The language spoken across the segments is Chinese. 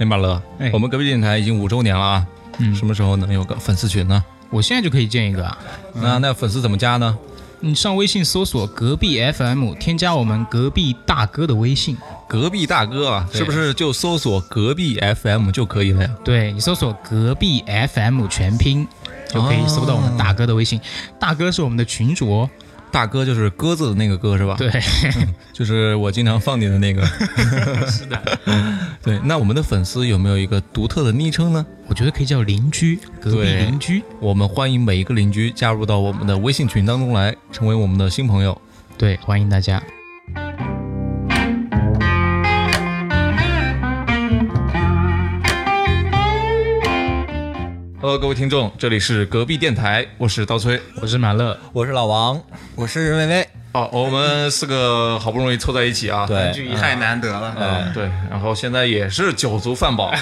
哎，马乐，哎我们隔壁电台已经五周年了啊，嗯什么时候能有个粉丝群呢？我现在就可以建一个啊。那那粉丝怎么加呢？你上微信搜索隔壁 FM，添加我们隔壁大哥的微信。隔壁大哥啊，对是不是就搜索隔壁 FM 就可以了呀？对你搜索隔壁 FM 全拼，就可以搜到我们大哥的微信。大哥是我们的群主哦。大哥就是鸽子的那个哥是吧？，对，就是我经常放你的那个。是的。对，那我们的粉丝有没有一个独特的昵称呢？我觉得可以叫邻居，隔壁对邻居。我们欢迎每一个邻居加入到我们的微信群当中来，成为我们的新朋友。对，欢迎大家。Hello，各位听众，这里是隔壁电台，我是刀崔。我是马乐，我是老王，我是薇薇，哦，我们四个好不容易凑在一起啊。对聚一太难得了。嗯，对，然后现在也是酒足饭饱，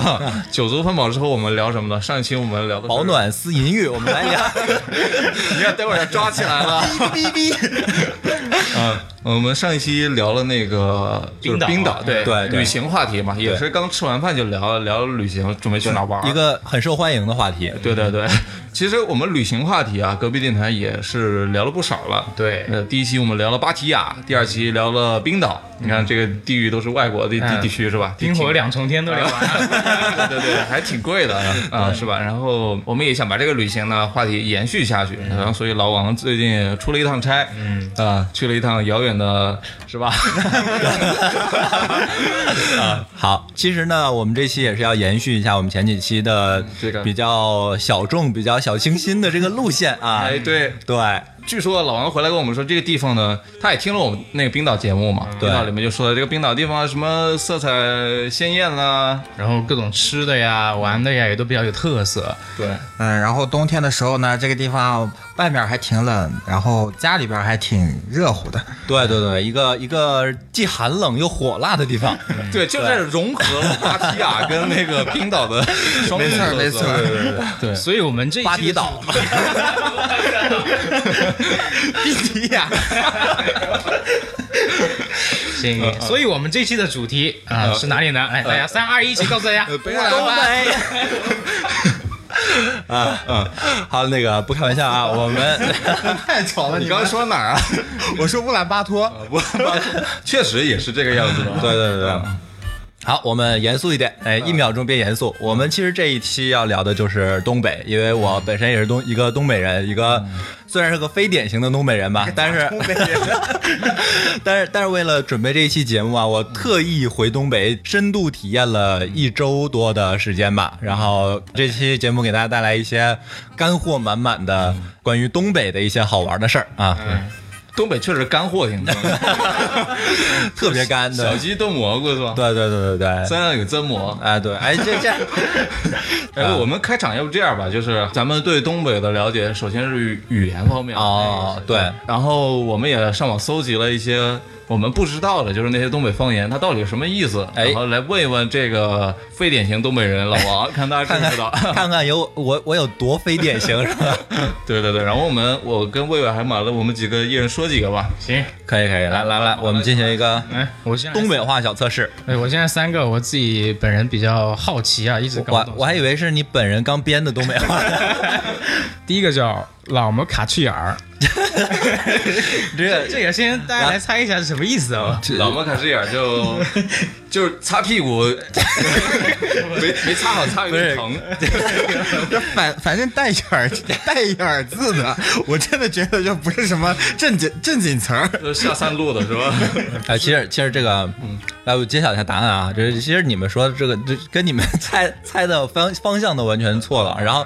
酒足饭饱之后，我们聊什么呢？上一期我们聊的保，暖思淫欲，我们来聊。你看待会儿要抓起来了。哔哔。嗯，我们上一期聊了那个就是冰岛冰岛，对对对旅行话题嘛，也是刚吃完饭就聊聊旅行，准备去哪儿玩。一个很受欢迎的话题。对对对，其实我们旅行话题啊，隔壁电台也是聊了不少了。对呃，第一期我们聊了芭提雅，第二期聊了冰岛。你看这个地域都是外国的地嗯地区是吧？冰火两重天都聊完了。对对对，还挺贵的啊，是吧？然后我们也想把这个旅行呢话题延续下去，然后所以老王最近出了一趟差，嗯啊，去了一趟遥远的，是吧？啊，好，其实呢，我们这期也是要延续一下我们前几期的这个比较小众、比较小清新的这个路线啊。哎，对，对，据说老王回来跟我们说，这个地方呢，他也听了我们那个冰岛节目嘛，对冰岛里面就说了这个冰岛地方什么色彩鲜艳啦，然后各种吃的呀、玩的呀，也都比较有特色。对，嗯，然后冬天的时候呢，这个地方外面还挺冷，然后家里边还挺热乎的。对对对，一个一个既寒冷又火辣的地方。对，就是融合了芭提雅跟那个冰岛的双色没错没错对对对对对。所以我们这一期巴 迪岛，比提亚，行，所以我们这期的主题啊是哪里呢？来，大家三二一，一起告诉大家，东北。啊嗯，好，那个不开玩笑啊，我们太吵了！你刚才说哪儿啊？我说乌兰巴托，乌兰巴托，确实也是这个样子的。对对对对。好，我们严肃一点，哎，一秒钟变严肃。我们其实这一期要聊的就是东北，因为我本身也是东一个东北人，一个虽然是个非典型的东北人吧，但是 但是但是为了准备这一期节目啊，我特意回东北深度体验了一周多的时间吧。然后这期节目给大家带来一些干货满满的关于东北的一些好玩的事儿啊，东北确实干货挺多，特别干的。小鸡炖蘑菇是吧？对对对对对，三样有真蘑。哎对，哎这这。哎，我们开场要不这样吧，就是咱们对东北的了解，首先是语语言方面哦对然后我们也上网搜集了一些我们不知道的，就是那些东北方言它到底什么意思，哎然后来问一问这个非典型东北人老王，看大家知看看不知道。看看 有我我有多非典型是吧？对对对，然后我们我跟魏魏还买了我们几个一人说几个吧。行，可以可以，来来来，我们进行一个哎，我现在东北话小测试。哎，我现在三个，我自己本人比较好奇啊，一直搞。我我还以为是你本人刚编的东北话，第一个叫老么卡去眼儿，这个这个先大家来猜一下是什么意思啊。老莫卡斯眼就 就是擦屁股，没没擦好，擦有点疼。这反反正带眼儿带眼儿字的，我真的觉得就不是什么正经正经词儿。就是下三路的是吧？哎，其实其实这个，嗯，来我揭晓一下答案啊，这其实你们说的这个，这跟你们猜猜的方方向都完全错了，然后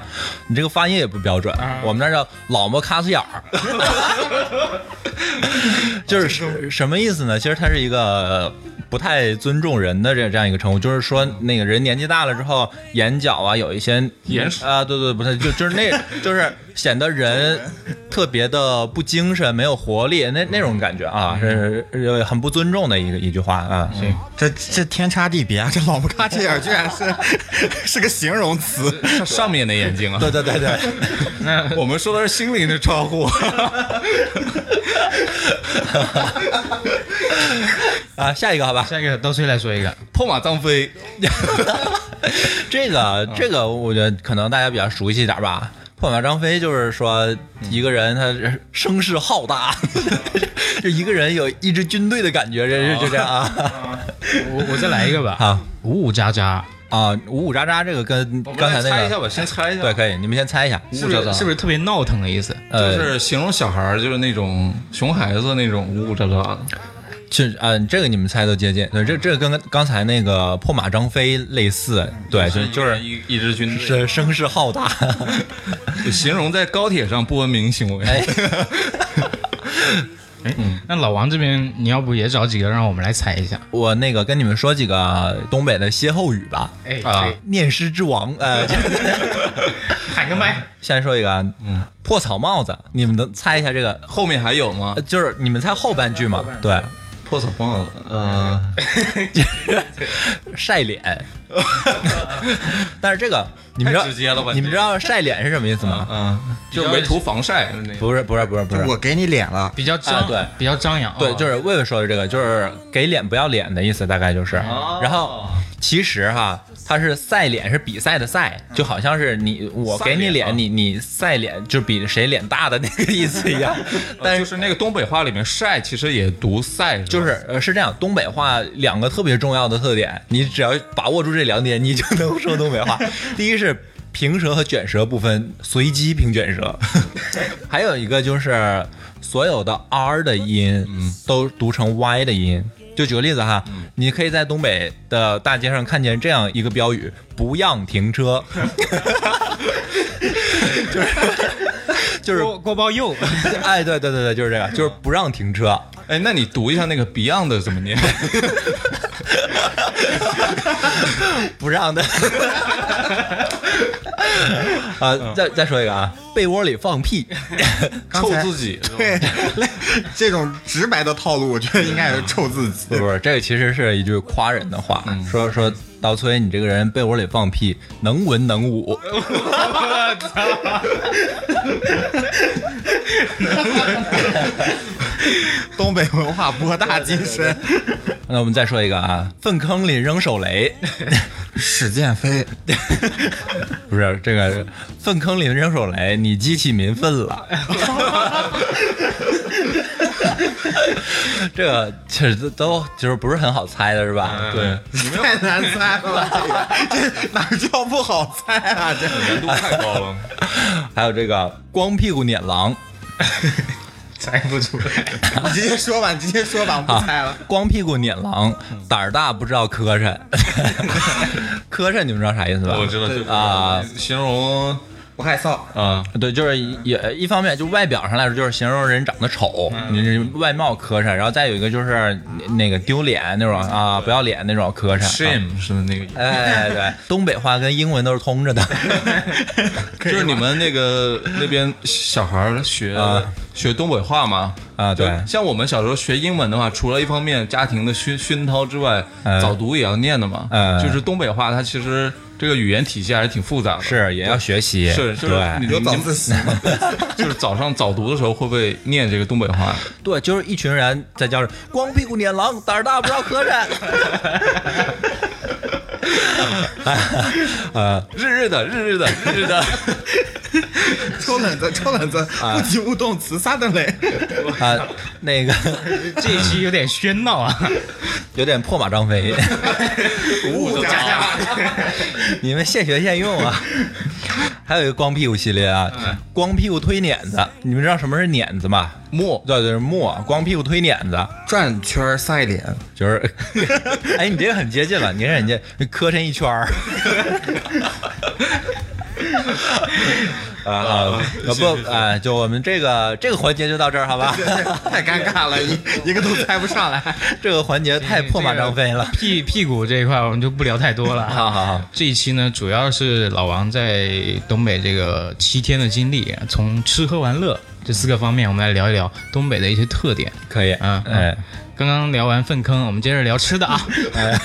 你这个发音也不标准，我们那儿叫老么卡斯眼儿，就是什什么意思呢？其实它是一个。不太尊重人的这这样一个称呼，就是说那个人年纪大了之后，眼角啊有一些眼屎啊，对对，不太就就是那，就是显得人特别的不精神、没有活力，那那种感觉啊，是是很不尊重的一个一句话啊。行，这这天差地别啊！这老不卡这眼儿居然是 是个形容词。上上面的眼睛啊。对对对对，我们说的是心灵的窗户。啊，下一个好吧，下一个刀崔来说一个，破马张飞，这个这个我觉得可能大家比较熟悉一点吧。破马张飞就是说一个人他声势浩大，就一个人有一支军队的感觉，这是就这样啊。我我再来一个吧。好。五五渣渣，啊！五五渣渣这个跟刚才那个来猜一下吧，先猜一下。对，可以，你们先猜一下。是不是是不是特别闹腾的意思？就呃，是形容小孩儿，就是那种熊孩子那种呜呜喳喳的。其实嗯，这个你们猜都接近，对，这这个跟刚才那个破马张飞类似，对，就就是一一支军队，是声势浩大。就形容在高铁上不文明行为。哎，那老王这边，你要不也找几个让我们来猜一下？我那个跟你们说几个东北的歇后语吧。哎啊，念诗之王，呃，喊个麦。先说一个，嗯，破草帽子，你们能猜一下这个？后面还有吗呃？就是你们猜后半句嘛？对，破草帽子，呃，晒脸。但是这个你们知道太直接了吧你们知道晒脸是什么意思吗？嗯，就是没涂防晒。不是，不是，不是，不是。我给你脸了，比较张，啊对比较张扬。对，哦就是魏魏说的这个，就是给脸不要脸的意思，大概就是。然后其实哈，它是赛脸是比赛的赛，就好像是你我给你赛脸啊，你你赛脸就比谁脸大的那个意思一样。但就是是那个东北话里面晒，其实也读赛，就是是呃是这样，东北话两个特别重要的特点，你只要把握住这两点，你就能说东北话。第一是平舌和卷舌不分随机平卷舌，还有一个就是所有的 r 的音都读成 y 的音。就举个例子哈，你可以在东北的大街上看见这样一个标语：“不让停车。”就是 就是锅锅包肉，哎，对对对对，就是这个，就是不让停车。哎，那你读一下那个 Beyond 怎么念？不让的。啊，再再说一个啊，被窝里放屁，臭自己，对，这种直白的套路，我觉得应该是臭自己。不是，这个其实是一句夸人的话，说说刀崔，你这个人被窝里放屁，能文能武。东北文化博大精深，那我们再说一个啊，粪坑里扔手雷，史建飞，不是这个粪坑里扔手雷，你激起民愤了。这个其实都都就是不是很好猜的，是吧？对，太难猜了，这个这哪叫不好猜啊？这难度太高了。还有这个光屁股撵狼，猜不出来。你直接说吧，你直接说吧，我不猜了。光屁股撵狼，胆儿大不知道磕碜，磕碜你们知道啥意思吧？我知道，啊形容不害臊，啊，对，就是也一方面，就外表上来说，就是形容人长得丑，外貌磕碜；然后再有一个就是那个丢脸那种啊，不要脸那种磕碜。啊 shame 是那个意思。哎，对，东北话跟英文都是通着的。就是你们那个 那边小孩学啊学东北话吗？啊对像我们小时候学英文的话，除了一方面家庭的熏熏陶之外，嗯早读也要念的嘛。嗯就是东北话，它其实这个语言体系还是挺复杂的。是，也要学习。是，就是你就早自习？就是早上早读的时候会不会念这个东北话？对，就是一群人在教室，光屁股撵狼，胆儿大不知道磕碜。呃，日日的，日日的，日日的。抽冷子，抽冷子，不及物动词，撒的嘞。啊，那个这一期有点喧闹啊！有点破马张飞，物加加你们现学现用啊。还有一个光屁股系列啊，光屁股推碾子，你们知道什么是碾子吗？磨对对，是磨，光屁股推碾子，转圈赛脸，就是，哎，你这个很接近了，你看人家磕碜一圈儿。啊啊，不啊，就我们这个这个环节就到这儿，好吧？太尴尬了，一一个都猜不上来。这个环节太破马张飞了。屁屁股这一块我们就不聊太多了。好好好，这一期呢，主要是老王在东北这个七天的经历，从吃喝玩乐这四个方面，我们来聊一聊东北的一些特点。可以，嗯哎，刚刚聊完粪坑，我们接着聊吃的啊。哎，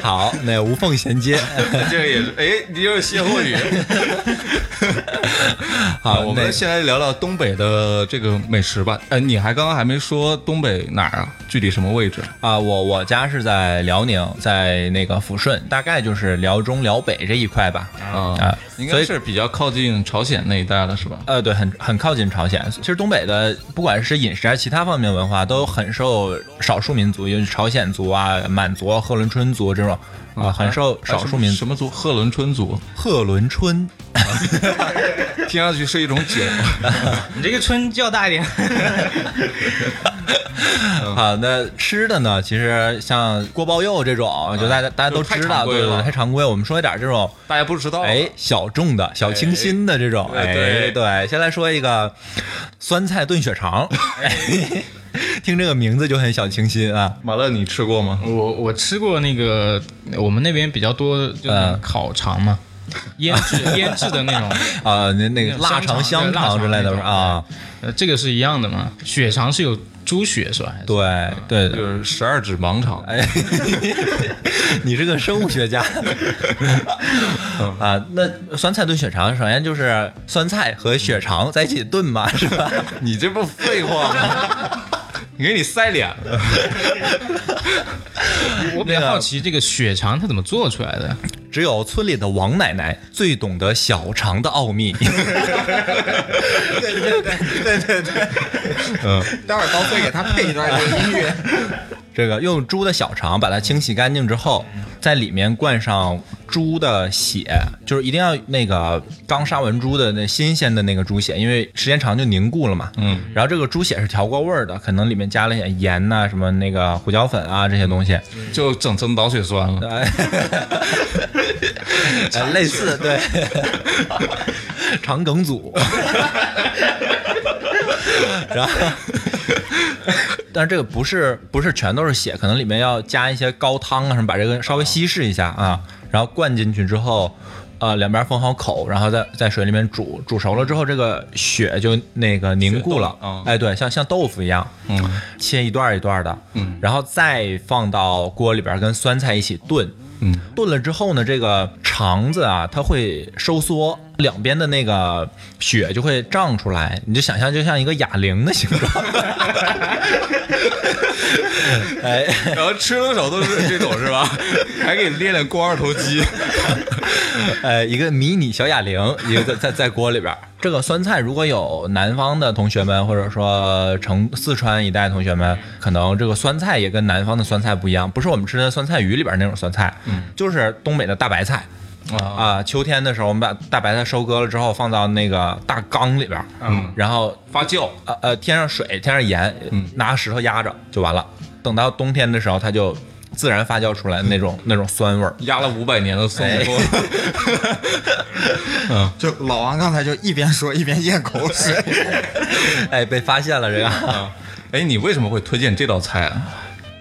好，那无缝衔接。这个也是，哎，你就是歇后语。好，我们先来聊聊东北的这个美食吧。呃，你还刚刚还没说东北哪儿啊？具体什么位置？啊，我我家是在辽宁，在那个抚顺，大概就是辽中辽北这一块吧。啊啊，应该是比较靠近朝鲜那一带了，是吧？呃，对，很很靠近朝鲜。其实东北的不管是饮食还是其他方面文化，都很受少数民族，尤其朝鲜族啊、满族、贺伦春族这种啊，很受少数民族。什么族？贺伦春族，贺伦春，听上去是一种酒。你这个春叫大一点。啊，那吃的呢？其实像锅包肉这种，就大家大家都知道，对对对，常规了。太常规。我们说一点这种大家不知道，哎，小众的小清新的这种，哎，哎对。对，先来说一个酸菜炖血肠，哎，听这个名字就很小清新啊。马乐，你吃过吗？我我吃过那个，我们那边比较多就是嗯。烤肠嘛，腌制腌制的那种，啊，那那个腊肠、香香肠之类的啊，呃，这个是一样的嘛。血肠是有猪血是吧？对对。就是十二指盲肠。哎，你是个生物学家 啊？那酸菜炖血肠，首先就是酸菜和血肠在一起炖嘛，是吧？你这不废话吗？你给你塞脸了。我比较好奇这个血肠它怎么做出来的？只有村里的王奶奶最懂得小肠的奥秘 对对对对对。待会儿高飞给他配一段这个音乐。这个用猪的小肠把它清洗干净之后，在里面灌上猪的血，就是一定要那个刚杀完猪的那新鲜的那个猪血，因为时间长就凝固了嘛。嗯，然后这个猪血是调过味儿的，可能里面加了盐呐、什么那个胡椒粉啊这些东西，就整成脑血栓了。哎，哎类似对，肠梗阻。然后，但是这个不是不是全都是血，可能里面要加一些高汤啊什么，把这个稍微稀释一下啊，然后灌进去之后。呃，两边封好口，然后在在水里面煮，煮熟了之后，这个血就那个凝固了。哎，对，像像豆腐一样，嗯切一段一段的，嗯，然后再放到锅里边跟酸菜一起炖，嗯，炖了之后呢，这个肠子啊，它会收缩，两边的那个血就会胀出来，你就想象就像一个哑铃的形状。哎，然后吃的时候都是这种是吧？还给你练练肱二头肌。呃，一个迷你小哑铃，一个在在在锅里边。这个酸菜，如果有南方的同学们，或者说成四川一带同学们，可能这个酸菜也跟南方的酸菜不一样，不是我们吃的酸菜鱼里边那种酸菜，嗯，就是东北的大白菜。啊，啊，秋天的时候，我们把大白菜收割了之后，放到那个大缸里边儿，嗯，然后发酵。呃呃添上水，添上盐，嗯拿个石头压着就完了。等到冬天的时候，它就自然发酵出来那种那种酸味儿。压了五百年的松果，嗯，就老王刚才就一边说一边咽口水。哎，被发现了这个。哎，你为什么会推荐这道菜啊？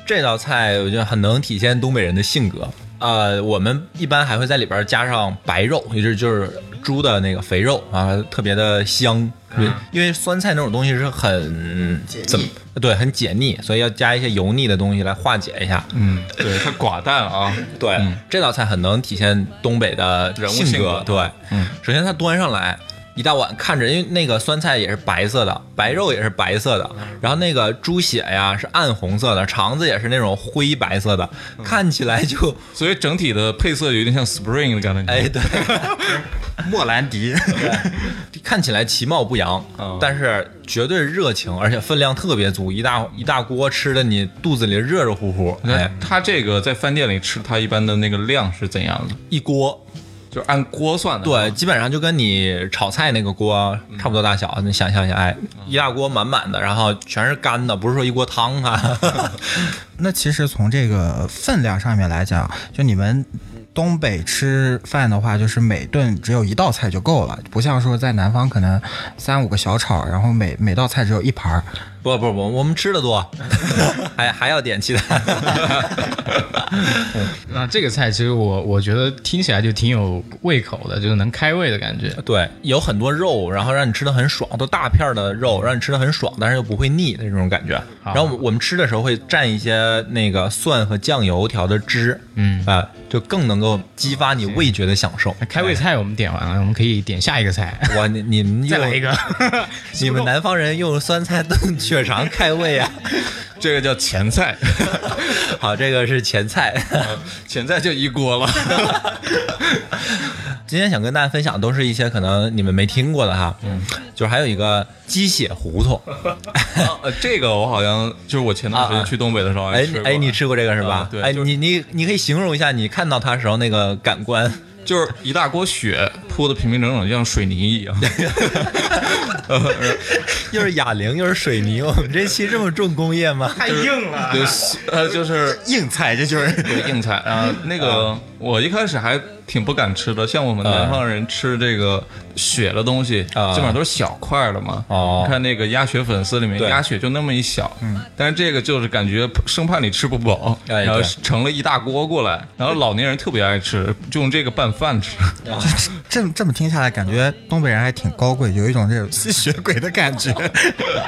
这道菜我觉得很能体现东北人的性格。呃，我们一般还会在里边加上白肉，也就是就是猪的那个肥肉啊，特别的香。对，因为酸菜那种东西是很怎么对很解腻，所以要加一些油腻的东西来化解一下。嗯，对，它寡淡啊。对，这道菜很能体现东北的人物性性格对，嗯，首先它端上来一大碗，看着因为那个酸菜也是白色的，白肉也是白色的，然后那个猪血呀是暗红色的，肠子也是那种灰白色的，看起来就所以整体的配色有点像 Spring 的感觉。哎对，莫兰迪，看起来其貌不扬嗯，但是绝对热情，而且分量特别足，一大一大锅吃的你肚子里热热乎乎，那哎，它这个在饭店里吃，它一般的那个量是怎样的？一锅。就是按锅算的。对，基本上就跟你炒菜那个锅差不多大小，你想象一下，哎，一大锅满满的，然后全是干的，不是说一锅汤啊。那其实从这个分量上面来讲，就你们东北吃饭的话，就是每顿只有一道菜就够了，不像说在南方可能三五个小炒，然后每每道菜只有一盘儿。不不不，我们吃的多，还还要点其他。那这个菜其实我我觉得听起来就挺有胃口的，就是能开胃的感觉。对，有很多肉，然后让你吃的很爽，都大片儿的肉，让你吃的很爽，但是又不会腻的这种感觉。然后我们我们吃的时候会蘸一些那个蒜和酱油调的汁，嗯啊、就更能够激发你味觉的享受。开胃菜我们点完了，我们可以点下一个菜，哇，你你们用再来一个。你们南方人用酸菜炖血肠开胃啊？这个叫前菜，好，这个是前菜。前菜就一锅了。今天想跟大家分享都是一些可能你们没听过的哈，嗯，就是还有一个鸡血胡同，呃，这个我好像就是我前段时间去东北的时候哎哎，你吃过这个是吧啊？对哎，就是你你你可以形容一下你看到它时候那个感官。就是一大锅雪铺的平平整整，就像水泥一样。又是哑铃又是水泥，我们这期这么重工业吗？太硬了就是呃，就是硬菜，这就是硬菜。然后那个我一开始还挺不敢吃的，像我们南方人吃这个血的东西，啊基本上都是小块的嘛。哦你看那个鸭血粉丝里面，鸭血就那么一小，嗯，但是这个就是感觉生怕你吃不饱，哎然后盛了一大锅过来，然后老年人特别爱吃，就用这个拌饭吃。这这么听下来，感觉东北人还挺高贵，有一种这种吸血鬼的感觉。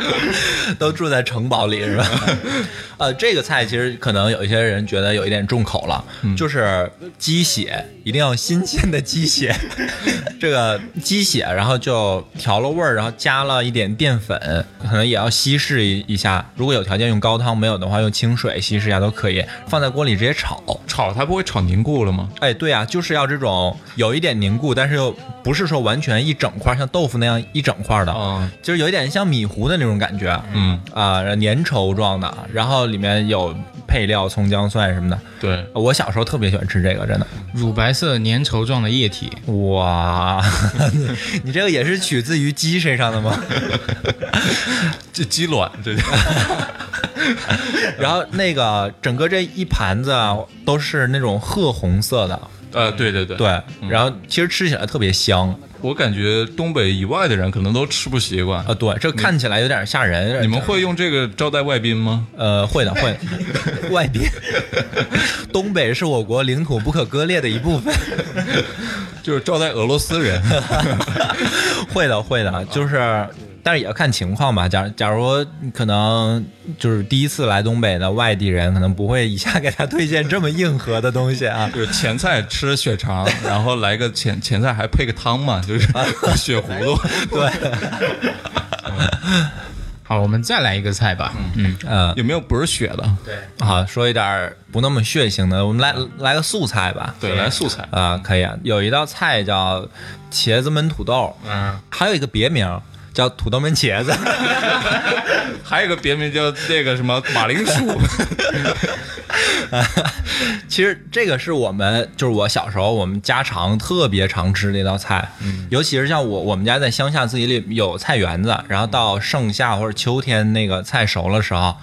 都住在城堡里是吧？呃，这个菜其实可能有一些人觉得有一点重口了，就是鸡血，一定要新鲜的鸡血。这个鸡血，然后就调了味儿，然后加了一点淀粉，可能也要稀释一一下。如果有条件用高汤，没有的话用清水稀释一下都可以。放在锅里直接炒。炒它不会炒凝固了吗？哎，对啊，就是要这种有一点凝固，但是又不是说完全一整块，像豆腐那样一整块的，啊，就是有一点像米糊的那种感觉。嗯，啊，粘稠状的，然后里面有配料，葱姜蒜什么的。对，我小时候特别喜欢吃这个，真的。乳白色粘稠状的液体，哇，你 这个也是取自于鸡身上的吗？这鸡卵，这 然后那个整个这一盘子啊，都是那种褐红色的，呃，对对对，对，然后其实吃起来特别香我感觉东北以外的人可能都吃不习惯啊，。对，这看起来有点吓人。你们会用这个招待外宾吗？呃，会的，会的。外宾，东北是我国领土不可割裂的一部分。就是招待俄罗斯人。会的，会的，就是，但是也要看情况吧。假假如可能就是第一次来东北的外地人，可能不会一下给他推荐这么硬核的东西啊。就是前菜吃血肠，然后来个前 前菜还配个汤嘛，就是血葫芦。对，好，我们再来一个菜吧。嗯，嗯，有没有不是血的？对好，说一点儿不那么血腥的，我们来来个素菜吧。对，来素菜。啊、可以啊。有一道菜叫茄子焖土豆，嗯，还有一个别名叫土豆焖茄子。还有个别名叫那个什么马铃薯。其实这个是我们就是我小时候我们家常特别常吃的一道菜，嗯，尤其是像我我们家在乡下自己里有菜园子，然后到盛夏或者秋天那个菜熟了时候。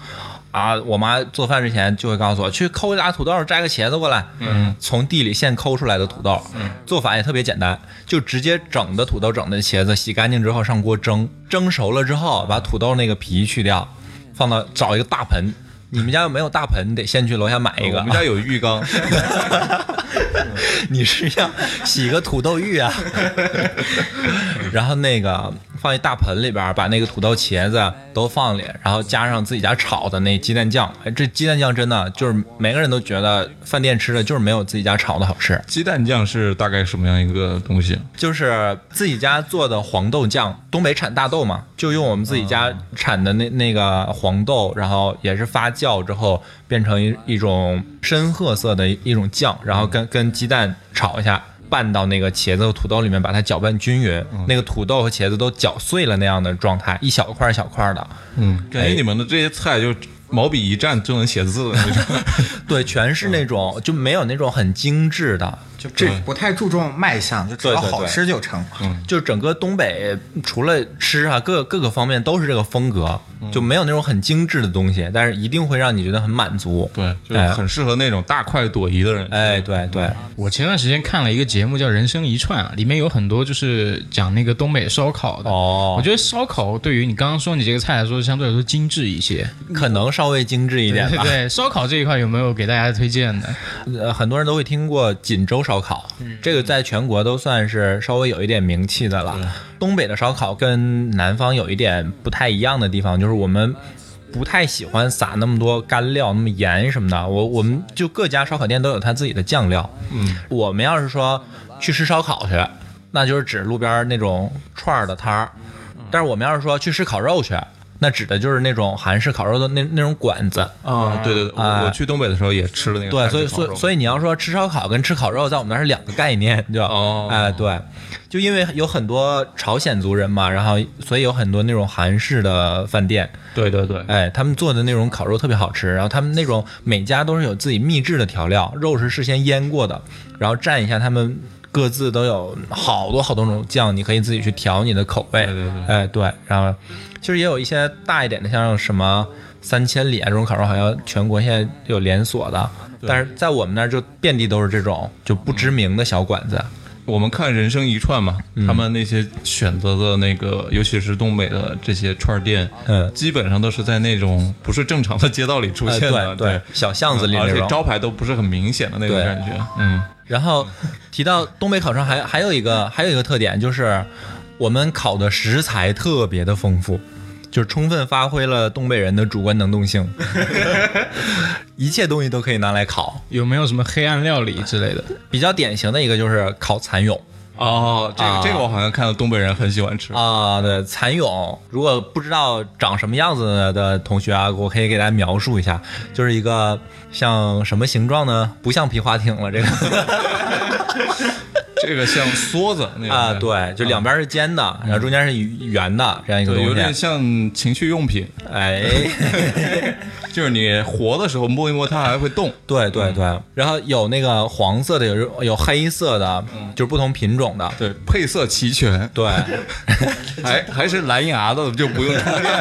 啊，我妈做饭之前就会告诉我，去抠一俩土豆，摘个茄子过来。嗯，从地里现抠出来的土豆，嗯，做法也特别简单，就直接整的土豆、整的茄子洗干净之后上锅蒸，蒸熟了之后把土豆那个皮去掉，放到找一个大盆。你们家有没有大盆，你得先去楼下买一个。我们家有浴缸。你是要洗个土豆浴啊？然后那个放一大盆里边，把那个土豆、茄子都放里，然后加上自己家炒的那鸡蛋酱。哎，这鸡蛋酱真的就是每个人都觉得饭店吃的就是没有自己家炒的好吃，鸡蛋酱是大概什么样一个东西？就是自己家做的黄豆酱。东北产大豆嘛，就用我们自己家产的那那个黄豆，然后也是发酵之后变成一一种深褐色的一一种酱，然后跟跟鸡蛋炒一下。拌到那个茄子和土豆里面，把它搅拌均匀，那个土豆和茄子都搅碎了那样的状态，一小块一小块的，嗯，感觉你们的这些菜就毛笔一蘸就能写字的那种。对，全是那种就没有那种很精致的，就这不太注重卖相，就只要好吃就成。嗯就整个东北除了吃啊，各各个方面都是这个风格，就没有那种很精致的东西，但是一定会让你觉得很满足。对，就是很适合那种大快朵颐的人。哎，对对，我前段时间看了一个节目叫《人生一串》，啊，里面有很多就是讲那个东北烧烤的。哦我觉得烧烤对于你刚刚说你这个菜来说，相对来说精致一些。可能稍微精致一点吧。对对，烧烤这一块有没有给大家推荐的？呃，很多人都会听过锦州烧烤，这个在全国都算是稍微有一点名气的了。东北的烧烤跟南方有一点不太一样的地方，就是我们不太喜欢撒那么多干料、那么盐什么的。我我们就各家烧烤店都有他自己的酱料。嗯，我们要是说去吃烧烤去，那就是指路边那种串儿的摊儿；但是我们要是说去吃烤肉去，那指的就是那种韩式烤肉的那那种馆子。啊，对对对，我去东北的时候也吃了那个对，所以所以以所以你要说吃烧烤跟吃烤肉，在我们那儿是两个概念，就哦哎对，就因为有很多朝鲜族人嘛，然后所以有很多那种韩式的饭店，对对对，哎，他们做的那种烤肉特别好吃，然后他们那种每家都是有自己秘制的调料，肉是事先腌过的，然后蘸一下他们。各自都有好多好多种酱，你可以自己去调你的口味。对对对哎对，然后其实也有一些大一点的，像什么三千里啊这种烤肉，好像全国现在有连锁的，但是在我们那儿就遍地都是这种就不知名的小馆子。我们看人生一串嘛，嗯。他们那些选择的那个，尤其是东北的这些串店，嗯。基本上都是在那种不是正常的街道里出哎现的，对对，小巷子里而且。招牌都不是很明显的那种感觉，嗯，然后提到东北烤串，还还有一个还有一个特点就是，我们烤的食材特别的丰富，就是充分发挥了东北人的主观能动性，一切东西都可以拿来烤。有没有什么黑暗料理之类的？比较典型的一个就是烤蚕蛹哦，这个、啊这个我好像看到东北人很喜欢吃，啊，对，蚕蛹。如果不知道长什么样子的同学啊，我可以给大家描述一下，就是一个像什么形状呢？不像皮划艇了，这个。这个像梭子那种啊，对，就两边是尖的，然后中间是圆的这样一个东西，有点。像情趣用品，哎，就是你活的时候摸一摸它还会动，对对对，然后有那个黄色的，有有黑色的，就是不同品种的。对，配色齐全，对，还还是蓝牙的就不用充电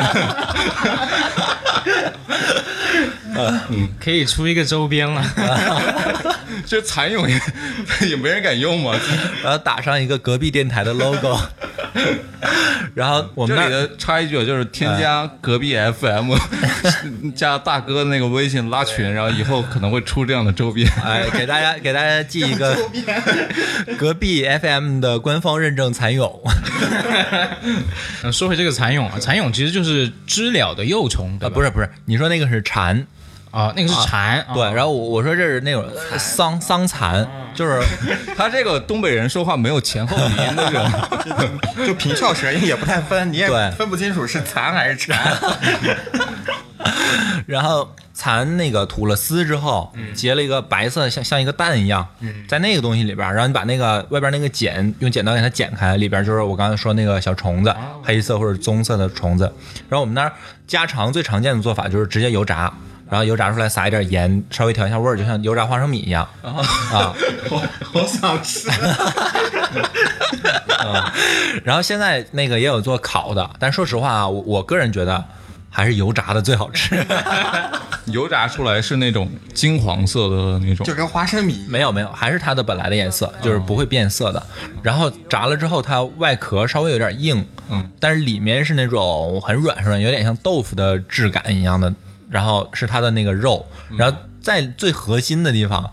了。可以出一个周边了。这蚕蛹也也没人敢用嘛。然后打上一个隔壁电台的 logo，然后我这里的插一句，就是添加隔壁 FM，加大哥那个微信拉群，然后以后可能会出这样的周边。哎，给大家给大家寄一个隔壁 FM 的官方认证蚕蛹。呃说回这个蚕蛹啊，蚕蛹其实就是知了的幼虫，对啊，不是不是，你说那个是蝉，啊，那个是蚕。啊对，然后我我说这是那种桑桑蚕，就是 他这个东北人说话没有前后鼻音的这种，就平翘舌音也不太分，你也对分不清楚是蚕还是蝉。然后蚕那个吐了丝之后，结了一个白色像像一个蛋一样，在那个东西里边，然后你把那个外边那个茧用剪刀给它剪开，里边就是我刚才说那个小虫子，黑色或者棕色的虫子。然后我们那儿家常最常见的做法就是直接油炸。然后油炸出来，撒一点盐，稍微调一下味儿，就像油炸花生米一样啊。好想吃。然后现在那个也有做烤的，但说实话啊，我我个人觉得还是油炸的最好吃。油炸出来是那种金黄色的那种就。跟花生米。没有没有，还是它的本来的颜色，就是不会变色的。然后炸了之后，它外壳稍微有点硬，嗯，但是里面是那种很软很软，有点像豆腐的质感一样的。然后是它的那个肉，然后在最核心的地方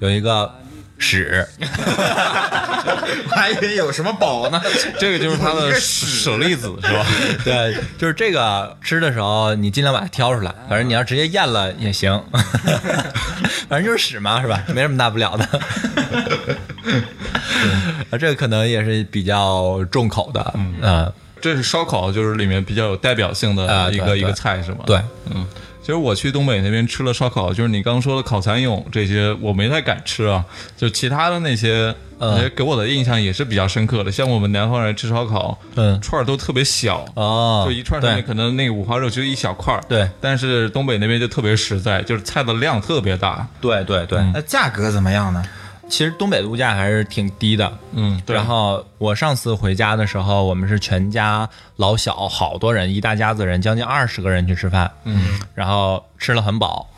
有一个屎，我还以为有什么宝呢。这个就是它的舍利子是吧？对，就是这个吃的时候你尽量把它挑出来，反正你要直接咽了也行，反正就是屎嘛，是吧？没什么大不了的。啊，这个可能也是比较重口的，嗯，这是烧烤，就是里面比较有代表性的一个、啊一个菜是吗？对，嗯。其实我去东北那边吃了烧烤，就是你刚刚说的烤蚕蛹这些，我没太敢吃啊。就其他的那些，嗯给我的印象也是比较深刻的。像我们南方人吃烧烤，嗯串儿都特别小，哦，就一串上面可能那个五花肉就一小块儿。对但是东北那边就特别实在，就是菜的量特别大。对对对，嗯那价格怎么样呢？其实东北的物价还是挺低的。嗯，对。然后我上次回家的时候，我们是全家老小好多人，一大家子人，将近二十个人去吃饭，嗯，然后吃了很饱。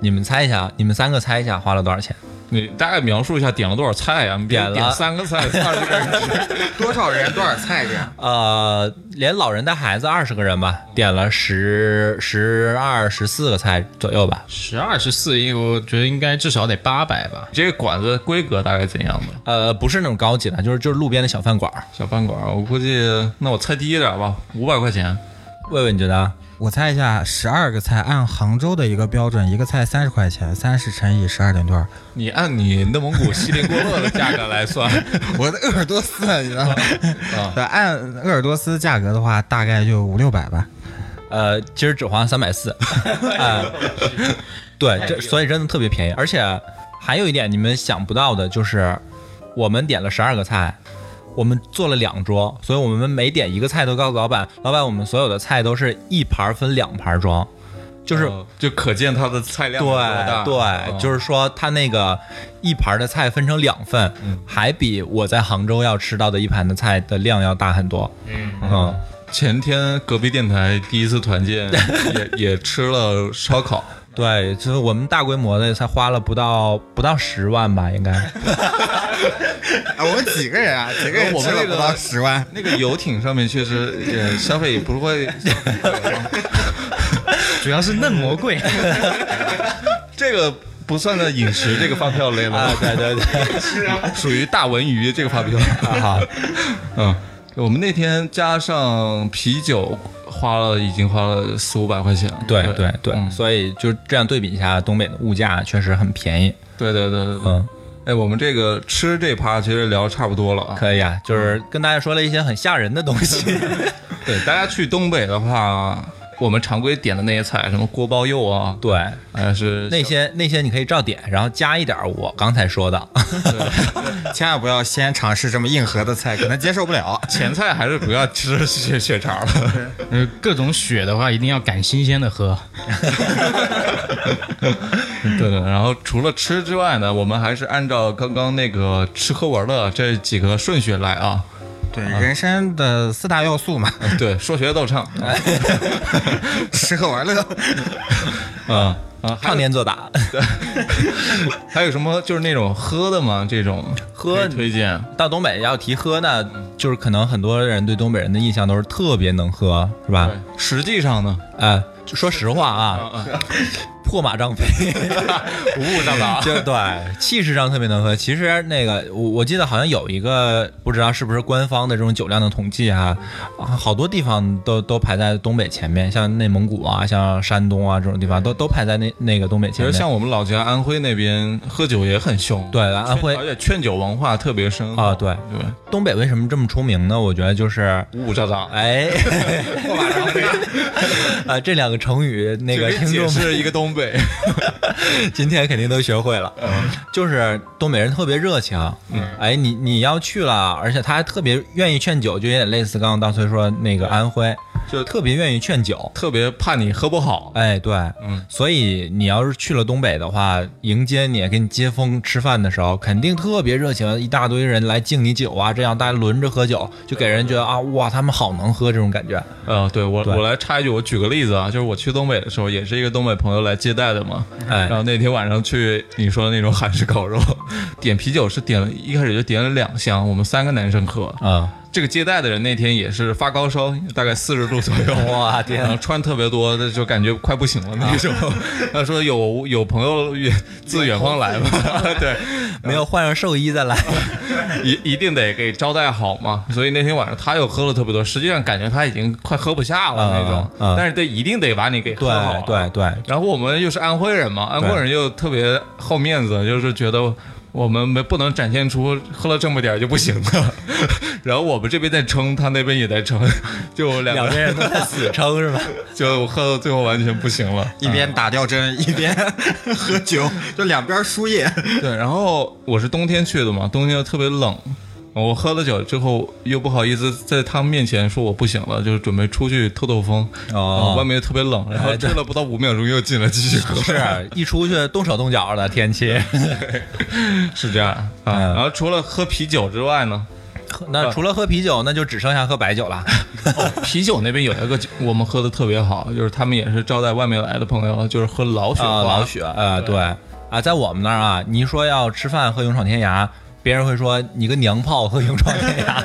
你们猜一下，你们三个猜一下花了多少钱？你大概描述一下点了多少菜呀、你别点了点三个菜。多少人多少菜这样？呃，连老人带孩子二十个人吧，点了十十二十四个菜左右吧。十二十四，因为我觉得应该至少得八百吧。这个馆子规格大概怎样的？呃，不是那种高级的，就是就是路边的小饭馆儿。小饭馆儿，我估计那我猜低一点吧，五百块钱。魏魏，你觉得？我猜一下，十二个菜按杭州的一个标准，一个菜三十块钱，三十乘以十二点多少？你按你内蒙古锡林郭勒的价格来算，我的鄂尔多斯，你知道吗？啊 对，按鄂尔多斯价格的话，大概就五六百吧。呃，今儿只花三百四，啊，对，这所以真的特别便宜，而且还有一点你们想不到的就是，我们点了十二个菜。我们做了两桌，所以我们每点一个菜都告诉老板，老板，我们所有的菜都是一盘分两盘装，就是哦就可见它的菜量有多大。对对，哦。就是说他那个一盘的菜分成两份，还比我在杭州要吃到的一盘的菜的量要大很多。嗯，嗯，前天隔壁电台第一次团建，也 也吃了烧烤，对，就是我们大规模的才花了不到不到十万吧，应该。啊，我们几个人啊？几个人我们那个不到十万？那个游艇上面确实也消费也不会，主要是嫩蘑贵。这个不算在饮食这个发票类了，啊，对对对，属于大文娱这个发票。好，嗯，我们那天加上啤酒，花了已经花了四五百块钱。对对对，嗯所以就这样对比一下，东北的物价确实很便宜。对对对对对。嗯，哎，我们这个吃这趴其实聊差不多了啊。可以啊，就是跟大家说了一些很吓人的东西。对，大家去东北的话，我们常规点的那些菜，什么锅包肉啊，对，还是那些那些你可以照点，然后加一点我刚才说的。千万不要先尝试这么硬核的菜，可能接受不了。前菜还是不要吃血血肠了。嗯，各种血的话，一定要赶新鲜的喝。对对，然后除了吃之外呢，我们还是按照刚刚那个吃喝玩乐这几个顺序来啊。对，人生的四大要素嘛，对，说学逗唱，吃喝玩乐。嗯 啊，还唱念做打，还有什么就是那种喝的吗？这种喝推荐。到东北要提喝那，就是可能很多人对东北人的印象都是特别能喝，是吧？实际上呢，哎，就说实话啊，破马张飞，五五上档。就对，气势上特别能喝。其实那个我我记得好像有一个不知道是不是官方的这种酒量的统计啊，啊好多地方都都排在东北前面，像内蒙古啊，像山东啊这种地方都都排在那那个东北其实前面。像我们老家安徽那边喝酒也很凶，对安徽而且劝酒文化特别深啊对对，东北为什么这么出名呢？我觉得就是。五五上档。哎，破马张飞啊！这两个成语，那个听众是一个东北，今天肯定都学会了。就是东北人特别热情，嗯。哎，你你要去了，而且他还特别愿意劝酒，就有点类似刚刚大崔说那个安徽，就特别愿意劝酒。特别怕你喝不好。哎，对，嗯，所以你要是去了东北的话，迎接你给你接风吃饭的时候，肯定特别热情，一大堆人来敬你酒啊，这样大家轮着喝酒，就给人觉得啊，哇，他们好能喝这种感觉。呃，对我对我来插一句，我举个例子啊，就是我去东北的时候，也是一个东北朋友来接待的嘛。哎然后那天晚上去你说的那种韩式烤肉，点啤酒是点了，一开始就点了两箱，我们三个男生喝。啊、这个接待的人那天也是发高烧，大概四十度 左右。哇天然后穿特别多，就感觉快不行了那种。他说有有朋友远自远方来嘛，对，没有换上寿衣再来。一一定得给招待好嘛。所以那天晚上他又喝了特别多，实际上感觉他已经快喝不下了那种。嗯嗯但是得一定得把你给喝对好。对。对，然后我们又是安徽人嘛，安徽人又特别好面子，就是觉得。我们没不能展现出喝了这么点儿就不行了，然后我们这边在撑，他那边也在撑，就两个两边人都在死撑是吧？就喝到最后完全不行了。一边打吊针一边喝酒，就两边输液。对，然后我是冬天去的嘛，冬天又特别冷，我喝了酒之后又不好意思在他们面前说我不行了，就是准备出去透透风。哦外面又特别冷，然后吹了不到五秒钟又进来继续喝。是 一出去动手动脚的天气。是这样啊。嗯然后除了喝啤酒之外呢，那除了喝啤酒，那就只剩下喝白酒了。啤酒那边有一个酒我们喝的特别好，就是他们也是招待外面来的朋友，就是喝老雪老雪，呃，对啊，在我们那儿啊，你一说要吃饭喝勇闯天涯，别人会说你个娘炮和勇闯天涯。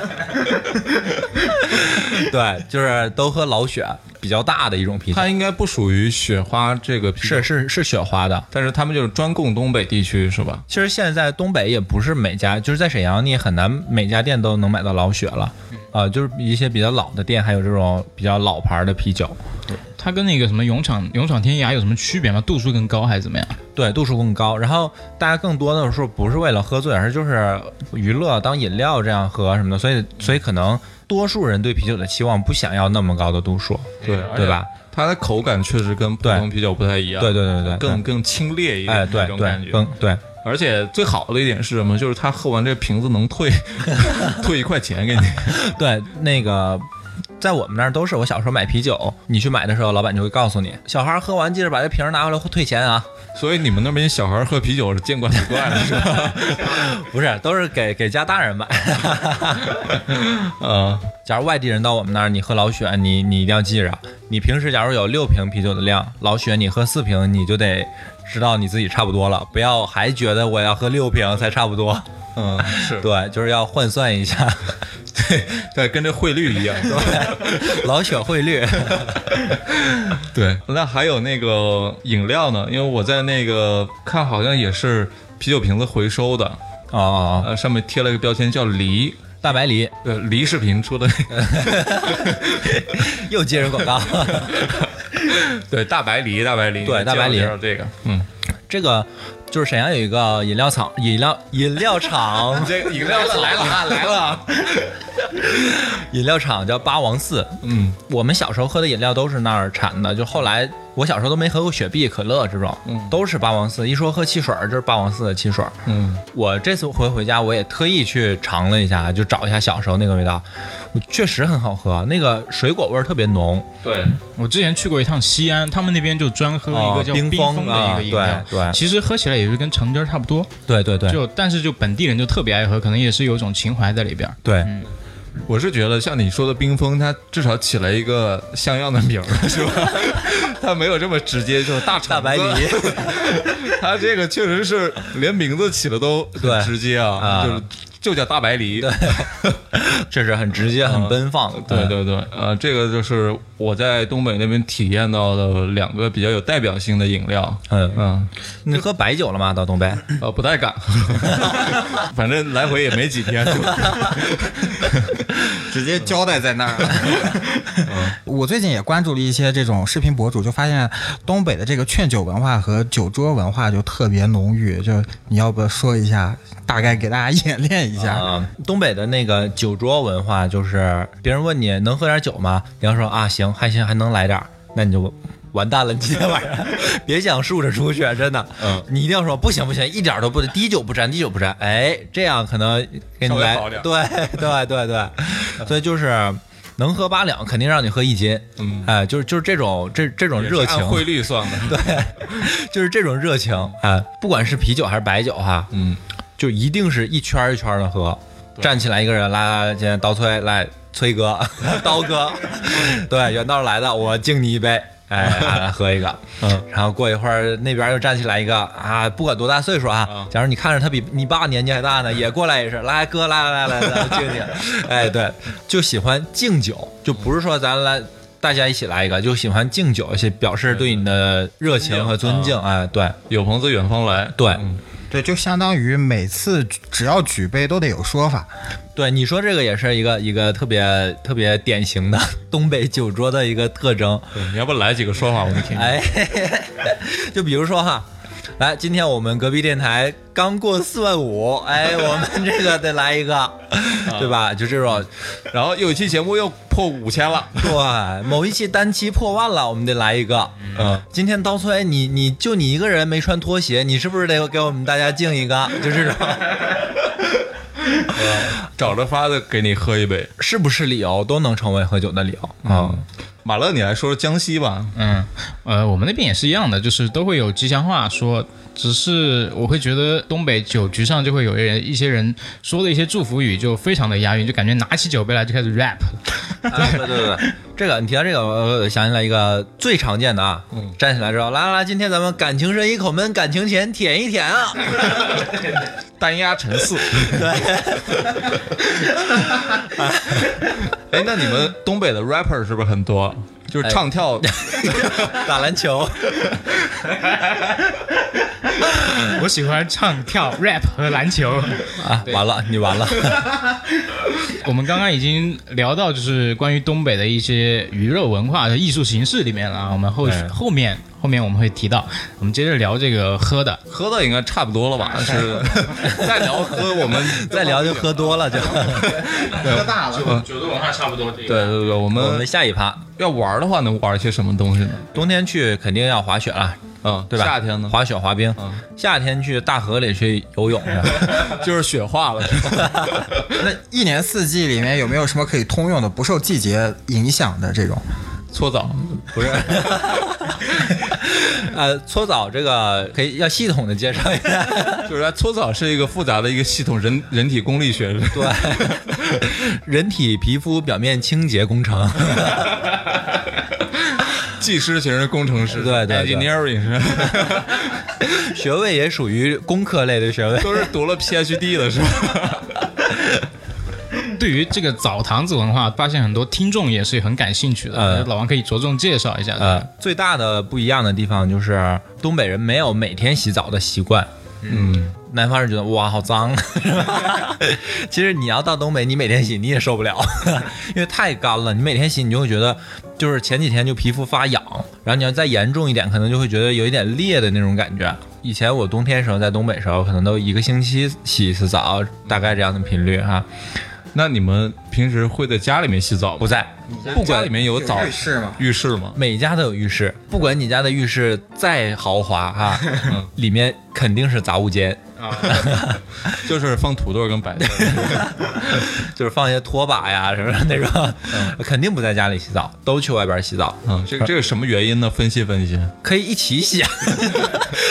对，就是都喝老雪，比较大的一种啤酒它，应该不属于雪花这个啤酒，是是是雪花的。但是他们就是专供东北地区是吧？其实现在东北也不是每家，就是在沈阳你也很难每家店都能买到老雪了，啊、就是一些比较老的店，还有这种比较老牌的啤酒，它跟那个什么勇闯勇闯天涯有什么区别吗？度数更高还是怎么样？对，度数更高。然后大家更多的时候不是为了喝醉，而是就是娱乐当饮料这样喝什么的，所以所以可能多数人对啤酒的期望不想要那么高的度数，对对吧？？它的口感确实跟普通啤酒不太一样，对对对对对更更清冽一点，哎，对对，这种感觉。更对。而且最好的一点是什么？就是他喝完这瓶子能退 退一块钱给你。对，那个在我们那儿都是，我小时候买啤酒，你去买的时候，老板就会告诉你，小孩喝完记得把这瓶儿拿回来退钱啊。所以你们那边小孩喝啤酒是见怪不怪了，是吧？不是，都是给给家大人买。嗯，假如外地人到我们那儿，你喝老雪，你你一定要记着，你平时假如有六瓶啤酒的量，老雪你喝四瓶，你就得知道你自己差不多了，不要还觉得我要喝六瓶才差不多。嗯，是。对，就是要换算一下，对对，跟这汇率一样。对，老雪汇率。对，那还有那个饮料呢？因为我在那个看，好像也是啤酒瓶子回收的，啊呃，上面贴了一个标签叫梨，大白梨。呃，梨视频出的。那个，又接着广告。对，大白梨，大白梨，对大白梨。这个，嗯，这个就是沈阳有一个饮料厂，饮料饮料厂，这个饮料来了啊，来了，饮料厂叫八王寺。嗯我们小时候喝的饮料都是那儿产的，就后来我小时候都没喝过雪碧、可乐这种，嗯都是霸王寺。一说喝汽水儿，这是霸王寺的汽水儿。嗯，我这次回回家，我也特意去尝了一下，就找一下小时候那个味道，确实很好喝，那个水果味儿特别浓。对，我之前去过一趟西安，他们那边就专喝一个叫哦冰峰峰的一个饮料，对其实喝起来也是跟橙汁儿差不多，对对对就但是就本地人就特别爱喝，可能也是有一种情怀在里边儿。对，我是觉得像你说的冰封，它至少起了一个像样的名儿，是吧？它没有这么直接，就是大大橙子白梨，它这个确实是连名字起的都很直接啊，啊。就是就叫大白梨。对 这是很直接、很奔放。对对对，呃，这个就是我在东北那边体验到的两个比较有代表性的饮料。嗯，嗯，你喝白酒了吗？到东北？呃，不太敢，反正来回也没几天，就 直接交代在那儿了。我最近也关注了一些这种视频博主，就发现东北的这个劝酒文化和酒桌文化就特别浓郁。就你要不说一下，大概给大家演练一下？啊、东北的那个酒桌文化就是，别人问你能喝点酒吗？你要说啊行，还行，还能来点儿，那你就完蛋了。你今天晚上 别想竖着出去，真的。嗯，你一定要说不行不行，一点都不滴酒不沾，滴酒不沾。哎，这样可能给你来对对对对，所以就是能喝八两，肯定让你喝一斤。嗯哎，就是就是这种这这种热情，汇率算的。对，就是这种热情。哎，不管是啤酒还是白酒哈，嗯，就一定是一圈儿一圈的喝，站起来一个人来，来，现在刀崔来，崔哥、刀哥，对，远道来的，我敬你一杯。哎，啊来喝一个，嗯，然后过一会儿那边又站起来一个啊，不管多大岁数啊，啊假如你看着他比你爸年纪还大呢，也过来一声，来哥来来来来来敬你，哎对，就喜欢敬酒，就不是说咱来大家一起来一个，就喜欢敬酒，去表示对你的热情和尊敬，哎对有朋自远方来。对，嗯对，就相当于每次只要举杯都得有说法。对，你说这个也是一个一个特别特别典型的 东北酒桌的一个特征。对，你要不来几个说法，我们听听。哎，就比如说哈，来，今天我们隔壁电台刚过四万五，哎，我们这个得来一个，对吧？就这种，然后有一期节目又破五千了。对，某一期单期破万了，我们得来一个。嗯，今天刀崔，你你就你一个人没穿拖鞋，你是不是得给我们大家敬一个？就这种，找着法子给你喝一杯。是不是理由都能成为喝酒的理由啊？马乐，你来说说江西吧。嗯，呃，我们那边也是一样的，就是都会有吉祥话说，只是我会觉得东北酒局上就会有人一些人说的一些祝福语就非常的押韵，就感觉拿起酒杯来就开始 rap，啊对对对，这个你提到这个，我想起来一个最常见的啊，站起来之后，来来来，今天咱们感情深一口闷，感情浅舔一舔啊，单压陈四。哎，那你们东北的 rapper 是不是很多？就是唱跳，打篮球，我喜欢唱跳、rap 和篮球。啊，完了，你完了，我们刚刚已经聊到，就是关于东北的一些娱乐文化的艺术形式里面了啊。我们后哎后面后面我们会提到，我们接着聊这个喝的。喝的应该差不多了吧？是，再聊喝，我们 再聊就喝多了就。喝大了。酒的文化差不多。对对对，我我们们下一趴，要玩的话，能玩些什么东西呢？冬天去肯定要滑雪了，嗯，对吧？夏天呢？滑雪滑冰嗯。夏天去大河里去游泳去。就是雪化了，是吧？那一年四季里面有没有什么可以通用的、不受季节影响的这种？搓澡，不是，呃，搓澡这个可以要系统的介绍一下。就是说搓澡是一个复杂的一个系统，人人体功力学。对，人体皮肤表面清洁工程。技师型是工程师，对对对，engineering 是，学位也属于工科类的学位。都是读了 PhD 的是吧？对于这个澡堂子文化，发现很多听众也是很感兴趣的。呃老王可以着重介绍一下。呃，最大的不一样的地方就是东北人没有每天洗澡的习惯。嗯，南方人觉得哇好脏，其实你要到东北，你每天洗你也受不了，因为太干了。你每天洗，你就会觉得就是前几天就皮肤发痒，然后你要再严重一点，可能就会觉得有一点裂的那种感觉。以前我冬天时候在东北时候，可能都一个星期洗一次澡，大概这样的频率哈。那你们平时会在家里面洗澡吗？不在，不家里面有澡浴室吗？浴室吗？每家都有浴室，不管你家的浴室再豪华哈，里面肯定是杂物间。就是放土豆跟白菜。就是放一些拖把呀什么那种，肯定不在家里洗澡，都去外边洗澡，嗯，这个这个什么原因呢？分析分析。可以一起洗，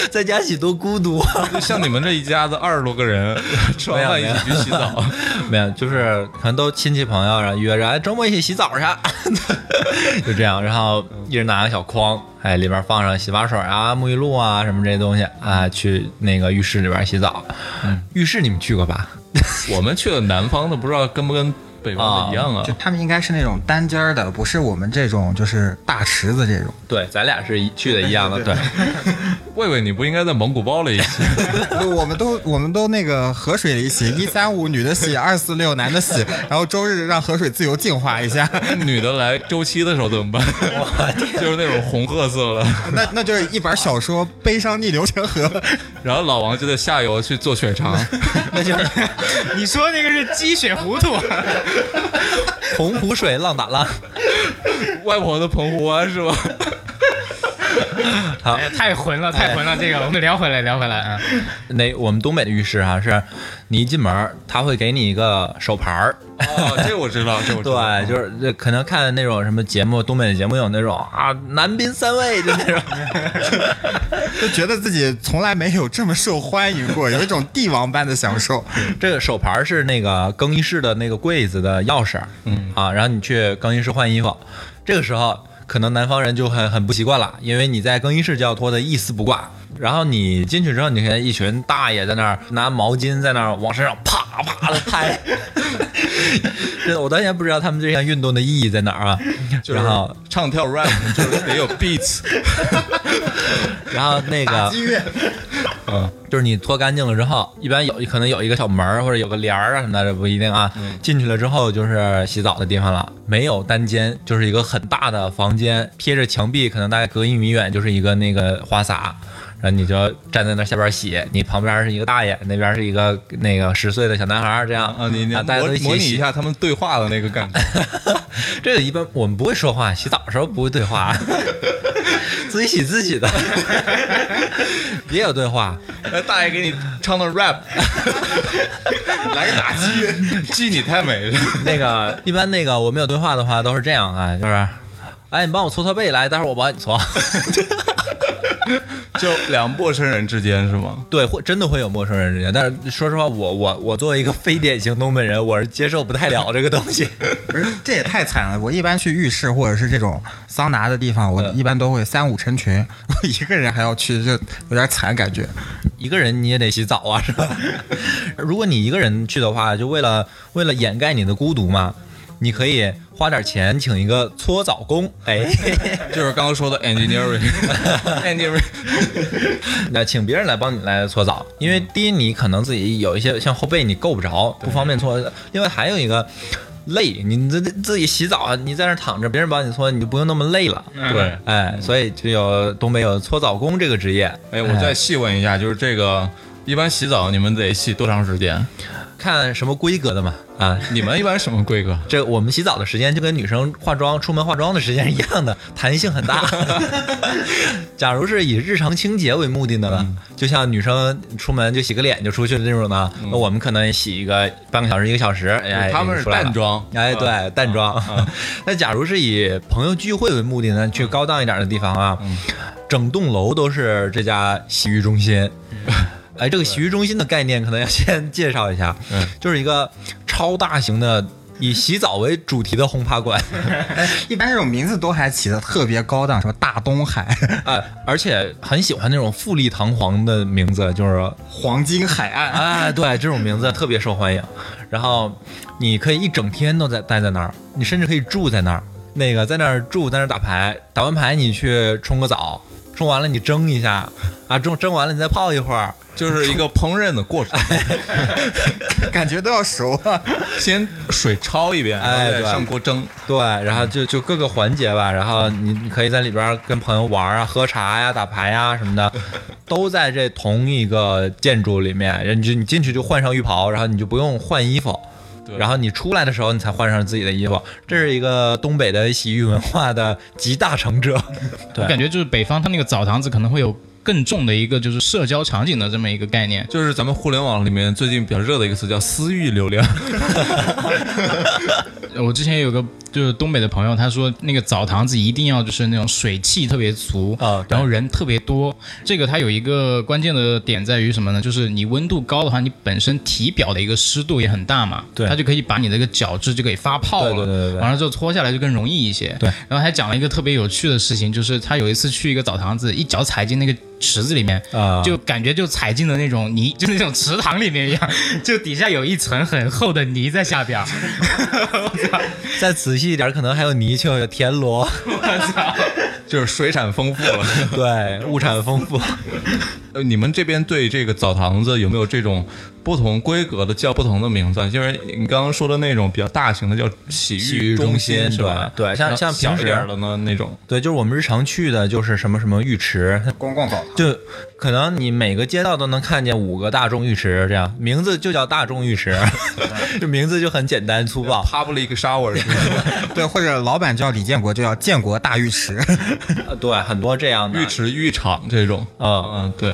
在家洗多孤独啊！就像你们这一家子二十多个人，吃完饭一起去洗澡，没有，就是可能都亲戚朋友，然后约着，哎，周末一起洗澡去，就这样，然后一人拿个小筐，哎，里边放上洗发水啊、沐浴露啊什么这些东西啊，去那个浴室里边洗澡。浴室你们去过吧？我们去了南方的，不知道跟不跟北方的一样啊就？他们应该是那种单间儿的，不是我们这种就是大池子这种。对，咱俩是一去的一样的，对。魏魏，你不应该在蒙古包里洗？我们都我们都那个河水里洗，一三五女的洗，二四六男的洗，然后周日让河水自由净化一下。女的来周期的时候怎么办？就是那种红褐色的，那那就是一本小说《悲伤逆流成河》，然后老王就在下游去做血肠。那就是你说那个是鸡血糊涂，澎湖水浪打浪。外婆的澎湖湾是吧？好太混了，太混了。这个我们聊回来，聊回来啊。那我们东北的浴室啊、是你一进门，他会给你一个手牌儿。哦，这我知道，这我知道。对，就是这可能看那种什么节目，东北的节目有那种啊，男宾三位就那种，就觉得自己从来没有这么受欢迎过，有一种帝王般的享受。这个手牌是那个更衣室的那个柜子的钥匙，嗯啊，然后你去更衣室换衣服，这个时候可能南方人就很很不习惯了，因为你在更衣室就要脱的一丝不挂，然后你进去之后，你看一群大爷在那儿拿毛巾在那儿往身上啪啪的拍，真的，我到现在不知道他们这项运动的意义在哪儿啊，就是然后唱跳 rap 就是得有 beats，然后那个乐，嗯，就是你拖干净了之后，一般有可能有一个小门儿或者有个帘儿啊什么的，这不一定啊。进去了之后就是洗澡的地方了，没有单间，就是一个很大的房间，贴着墙壁，可能大概隔一米远就是一个那个花洒。然后你就站在那下边洗，你旁边是一个大爷，那边是一个那个十岁的小男孩儿，这样啊，你你大家都模模拟一下他们对话的那个感觉。这个一般我们不会说话，洗澡的时候不会对话，自己洗自己的，也有对话。那大爷给你唱段 rap，来个打击，鸡你太美了。那个一般那个我没有对话的话都是这样啊，就是，哎，你帮我搓搓背来，待会儿我帮你搓。就两陌生人之间是吗？对，会真的会有陌生人之间，但是说实话，我我我作为一个非典型东北人，我是接受不太了这个东西。不是，这也太惨了。我一般去浴室或者是这种桑拿的地方，我一般都会三五成群，我一个人还要去，就有点惨感觉。一个人你也得洗澡啊，是吧？如果你一个人去的话，就为了为了掩盖你的孤独嘛，你可以花点钱请一个搓澡工，哎，就是刚刚说的 engineering，engineering，那请别人来帮你来搓澡，因为第一你可能自己有一些像后背你够不着，不方便搓，另外还有一个。累，你自自己洗澡，你在那躺着，别人帮你搓，你就不用那么累了。对，哎，所以就有东北有搓澡工这个职业。哎，我再细问一下，就是这个一般洗澡你们得洗多长时间？看什么规格的嘛？啊，你们一般什么规格？这我们洗澡的时间就跟女生化妆出门化妆的时间是一样的，弹性很大。假如是以日常清洁为目的的呢，就像女生出门就洗个脸就出去的那种呢，那我们可能洗一个半个小时一个小时。哎，他们是淡妆，哎，对，淡妆。那假如是以朋友聚会为目的呢，去高档一点的地方啊，整栋楼都是这家洗浴中心。哎，这个洗浴中心的概念可能要先介绍一下，嗯，就是一个超大型的以洗澡为主题的轰趴馆。一般这种名字都还起的特别高档，什么大东海 啊，而且很喜欢那种富丽堂皇的名字，就是黄金海岸。哎，对，这种名字特别受欢迎。然后你可以一整天都在待在那儿，你甚至可以住在那儿，那个在那儿住，在那儿打牌，打完牌你去冲个澡，冲完了你蒸一下，啊，蒸蒸完了你再泡一会儿。就是一个烹饪的过程，感觉都要熟了。先水焯一遍，哎，上锅蒸，对，然后就就各个环节吧。然后你你可以在里边跟朋友玩啊，喝茶呀、打牌呀什么的，都在这同一个建筑里面。你就你进去就换上浴袍，然后你就不用换衣服，然后你出来的时候你才换上自己的衣服。这是一个东北的洗浴文化的集大成者。我感觉就是北方，它那个澡堂子可能会有。更重的一个就是社交场景的这么一个概念，就是咱们互联网里面最近比较热的一个词叫私域流量。我之前有个就是东北的朋友，他说那个澡堂子一定要就是那种水汽特别足啊，然后人特别多。这个它有一个关键的点在于什么呢？就是你温度高的话，你本身体表的一个湿度也很大嘛，对，它就可以把你的一个角质就给发泡了，对对对对，完了之后搓下来就更容易一些。对，然后还讲了一个特别有趣的事情，就是他有一次去一个澡堂子，一脚踩进那个。池子里面啊，就感觉就踩进了那种泥，就那种池塘里面一样，就底下有一层很厚的泥在下边。我操！细一点，可能还有泥鳅、有田螺。我操！就是水产丰富了，对，物产丰富。呃，你们这边对这个澡堂子有没有这种不同规格的叫不同的名字？就是你刚刚说的那种比较大型的叫洗浴中心，是吧？对，像像平时的呢那种，对，就是我们日常去的就是什么什么浴池、公共澡堂，就可能你每个街道都能看见五个大众浴池，这样名字就叫大众浴池，这名字就很简单粗暴，public shower，对，或者老板叫李建国，就叫建国大浴池，对，很多这样的。浴池、浴场这种，嗯。嗯，对。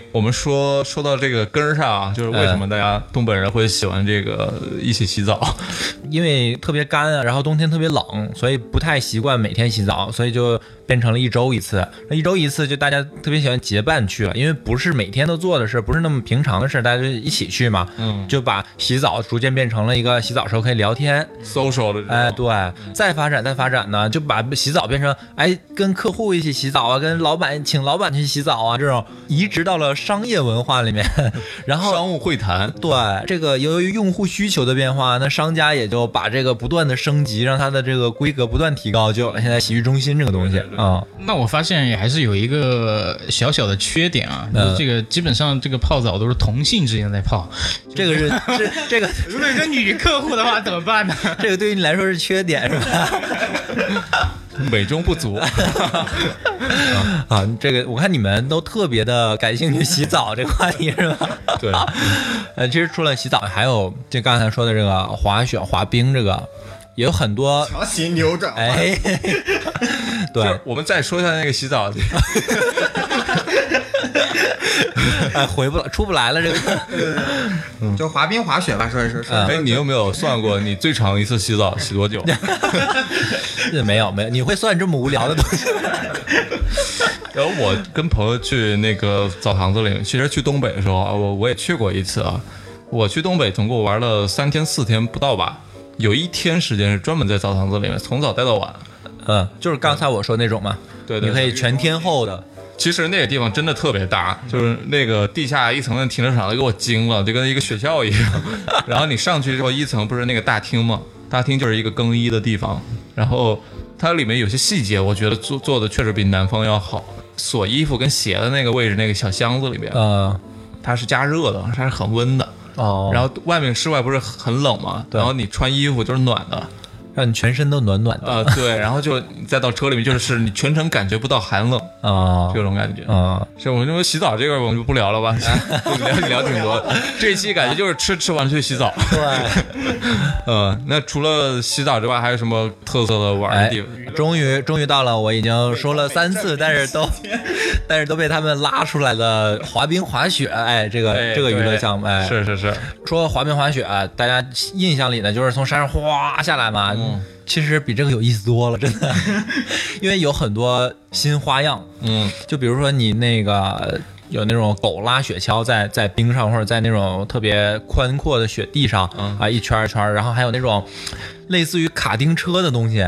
我们说说到这个根儿上啊，就是为什么大家东北人会喜欢这个一起洗澡？因为特别干啊，然后冬天特别冷，所以不太习惯每天洗澡，所以就。变成了一周一次，那一周一次就大家特别喜欢结伴去了，因为不是每天都做的事，不是那么平常的事，大家就一起去嘛。嗯，就把洗澡逐渐变成了一个洗澡时候可以聊天，social 的。哎，对，再发展再发展呢，就把洗澡变成哎跟客户一起洗澡啊，跟老板请老板去洗澡啊，这种移植到了商业文化里面。然后商务会谈，对这个由于用户需求的变化，那商家也就把这个不断的升级，让它的这个规格不断提高，就有了现在洗浴中心这个东西。啊，那我发现也还是有一个小小的缺点啊，这个基本上这个泡澡都是同性之间在泡，这个是 这这个如果有女客户的话怎么办呢？这个对于你来说是缺点是吧？美中不足 啊，这个我看你们都特别的感兴趣洗澡这个话题是吧？对，呃，其实除了洗澡，还有就刚才说的这个滑雪、滑冰这个。也有很多强行扭转，哎，对，我们再说一下那个洗澡，哎，回不了，出不来了，这个就滑冰滑雪吧，说一说。哎，你有没有算过你最长一次洗澡洗多久？没有没有，你会算这么无聊的东西？然后我跟朋友去那个澡堂子里，其实去东北的时候啊，我我也去过一次啊。我去东北总共玩了三天四天不到吧，有一天时间是专门在澡堂子里面从早待到晚。嗯，就是刚才我说那种嘛，对对，你可以全天候的。其实那个地方真的特别大，就是那个地下一层的停车场都给我惊了，就跟一个学校一样。然后你上去之后，一层不是那个大厅吗？大厅就是一个更衣的地方，然后它里面有些细节，我觉得做做的确实比南方要好。锁衣服跟鞋的那个位置，那个小箱子里面，呃，它是加热的，它是很温的。哦，然后外面室外不是很冷吗？然后你穿衣服就是暖的。让你全身都暖暖的啊，对，然后就再到车里面，就是你全程感觉不到寒冷啊，这种感觉啊。是我们洗澡这个我们就不聊了吧，聊聊挺多。这一期感觉就是吃吃完去洗澡。对，嗯，那除了洗澡之外，还有什么特色的玩的地方？终于终于到了，我已经说了三次，但是都但是都被他们拉出来的滑冰滑雪，哎，这个这个娱乐项目，哎，是是是。说滑冰滑雪，大家印象里呢就是从山上哗下来嘛。嗯，其实比这个有意思多了，真的，因为有很多新花样。嗯，就比如说你那个有那种狗拉雪橇在在冰上，或者在那种特别宽阔的雪地上啊一圈一圈，然后还有那种类似于卡丁车的东西，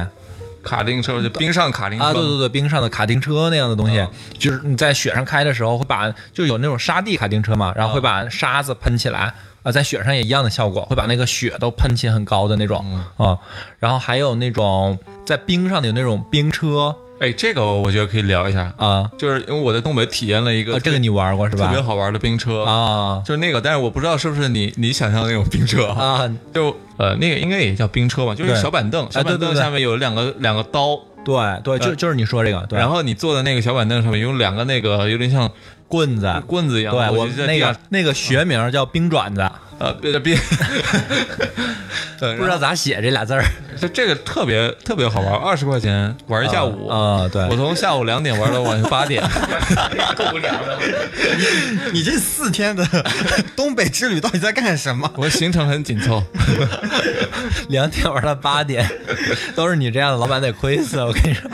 卡丁车就冰上卡丁车啊，对对对，冰上的卡丁车那样的东西，就是你在雪上开的时候会把就有那种沙地卡丁车嘛，然后会把沙子喷起来。啊，在雪上也一样的效果，会把那个雪都喷起很高的那种啊。然后还有那种在冰上的有那种冰车，哎，这个我觉得可以聊一下啊。就是因为我在东北体验了一个，这个你玩过是吧？特别好玩的冰车啊，就是那个，但是我不知道是不是你你想象的那种冰车啊。就呃，那个应该也叫冰车吧，就是小板凳，小板凳下面有两个两个刀，对对，就就是你说这个。然后你坐在那个小板凳上面，有两个那个有点像。棍子，棍子一样。对我那个那个学名叫冰爪子，呃，别别，不知道咋写这俩字儿。就这个特别特别好玩，二十块钱玩一下午啊！对，我从下午两点玩到晚上八点，够无聊的。你这四天的 东北之旅到底在干什么？我行程很紧凑，两点玩到八点，都是你这样的老板得亏死。我跟你说，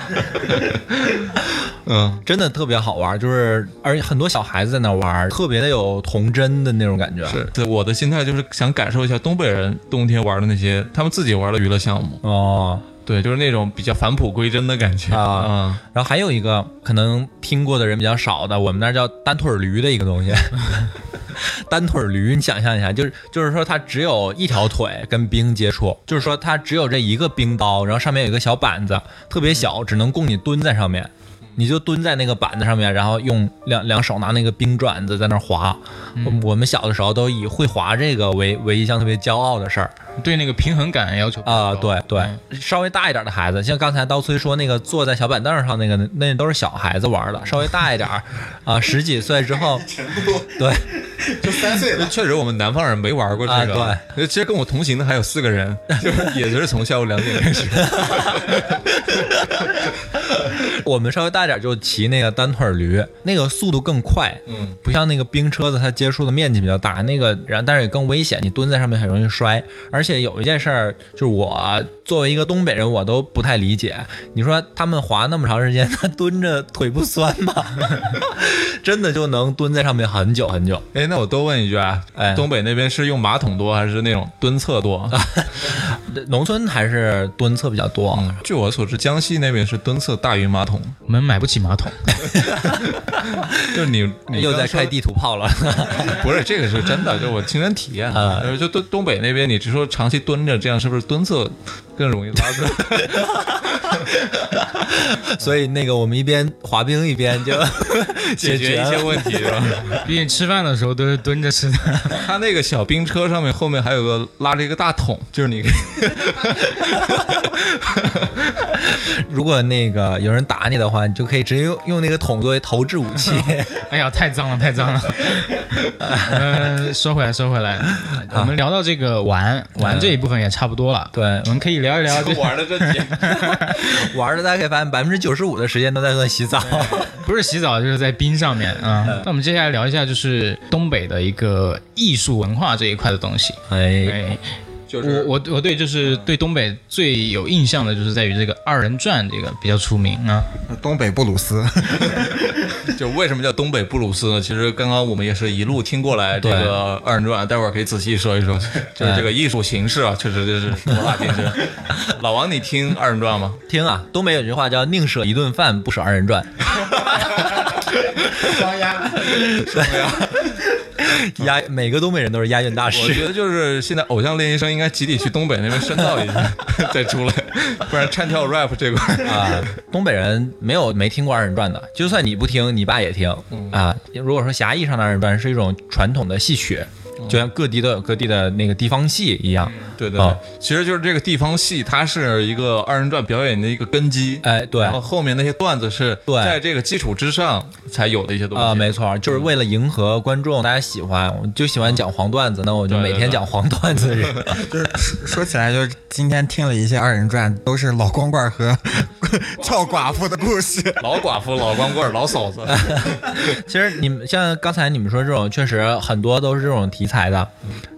嗯，真的特别好玩，就是而且很多小孩子在那玩，特别的有童真的那种感觉。是，对，我的心态就是想感受一下东北人冬天玩的那些他们自己玩的娱乐项目。哦，对，就是那种比较返璞归真的感觉啊。然后还有一个可能听过的人比较少的，我们那叫单腿驴的一个东西。单腿驴，你想象一下，就是就是说它只有一条腿跟冰接触，就是说它只有这一个冰刀，然后上面有一个小板子，特别小，只能供你蹲在上面。你就蹲在那个板子上面，然后用两两手拿那个冰爪子在那滑。我们小的时候都以会滑这个为为一项特别骄傲的事儿。对那个平衡感要求啊，对对，稍微大一点的孩子，像刚才刀崔说那个坐在小板凳上那个，那都是小孩子玩的。稍微大一点啊，十几岁之后，对，就三岁了。确实，我们南方人没玩过这个。对，其实跟我同行的还有四个人，就是也是从下午两点开始。我们稍微大点就骑那个单腿驴，那个速度更快，嗯，不像那个冰车子，它接触的面积比较大，那个然但是也更危险，你蹲在上面很容易摔。而且有一件事儿，就是我作为一个东北人，我都不太理解，你说他们滑那么长时间，他蹲着腿不酸吗？真的就能蹲在上面很久很久？哎，那我多问一句啊，哎，东北那边是用马桶多还是那种蹲厕多？农村还是蹲厕比较多。据我所知，江西那边是蹲厕大于马桶。我们买不起马桶，就你你又在开地图炮了？不是，这个是真的，就我亲身体验啊。就东东北那边，你只说长期蹲着，这样是不是蹲厕更容易拉出来？所以那个我们一边滑冰一边就解决一些问题，是吧？毕竟吃饭的时候都是蹲着吃的。他那个小冰车上面后面还有个拉着一个大桶，就是你。如果那个有人打你的话，你就可以直接用用那个桶作为投掷武器。哎呀，太脏了，太脏了。嗯，说回来，说回来，我们聊到这个玩玩这一部分也差不多了。对，我们可以聊一聊 玩的这 玩的大家可以发现，百分之九十五的时间都在做洗澡。不是洗澡就是在冰上面啊。那我们接下来聊一下，就是东北的一个艺术文化这一块的东西。哎，哎，就是我我我对就是对东北最有印象的就是在于这个二人转这个比较出名啊。东北布鲁斯 就为什么叫东北布鲁斯呢？其实刚刚我们也是一路听过来这个二人转，待会儿可以仔细说一说，就是这个艺术形式啊，确实就是博大精深。老王，你听二人转吗？听啊，东北有句话叫“宁舍一顿饭，不舍二人转双鸭，”，押每个东北人都是押韵大师我。觉得就是现在偶像练习生应该集体去东北那边深造一下，再出来，不然唱跳 rap 这块 啊，东北人没有没听过二人转的，就算你不听，你爸也听啊。如果说狭义上的二人转是一种传统的戏曲，就像各地都有各地的那个地方戏一样。对对其实就是这个地方戏，它是一个二人转表演的一个根基。哎，对。然后后面那些段子是对。在这个基础之上才有的一些东西。啊，没错，就是为了迎合观众，大家喜欢，我就喜欢讲黄段子，那我就每天讲黄段子。就是说说起来，就是今天听了一些二人转，都是老光棍和 俏寡妇的故事。老寡妇、老光棍、老嫂子，其实你们像刚才你们说这种，确实很多都是这种题材的，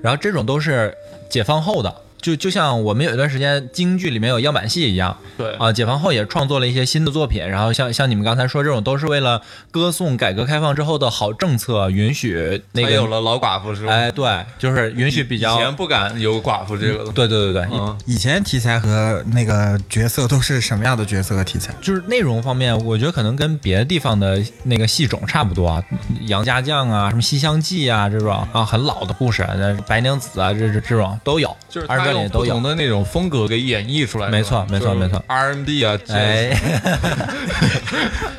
然后这种都是解放后的。就就像我们有一段时间京剧里面有样板戏一样，对啊，解放后也创作了一些新的作品，然后像像你们刚才说这种，都是为了歌颂改革开放之后的好政策，允许那个，才有了老寡妇是吧？哎，对，就是允许比较以，前不敢有寡妇这个的。对对对对，嗯，以前题材和那个角色都是什么样的角色和题材？就是内容方面，我觉得可能跟别的地方的那个戏种差不多啊，杨家将啊，什么西厢记啊这种啊，很老的故事，那白娘子啊，这这这种都有，就是二不同。的那种风格给演绎出来。没错没错没错，R&B 啊，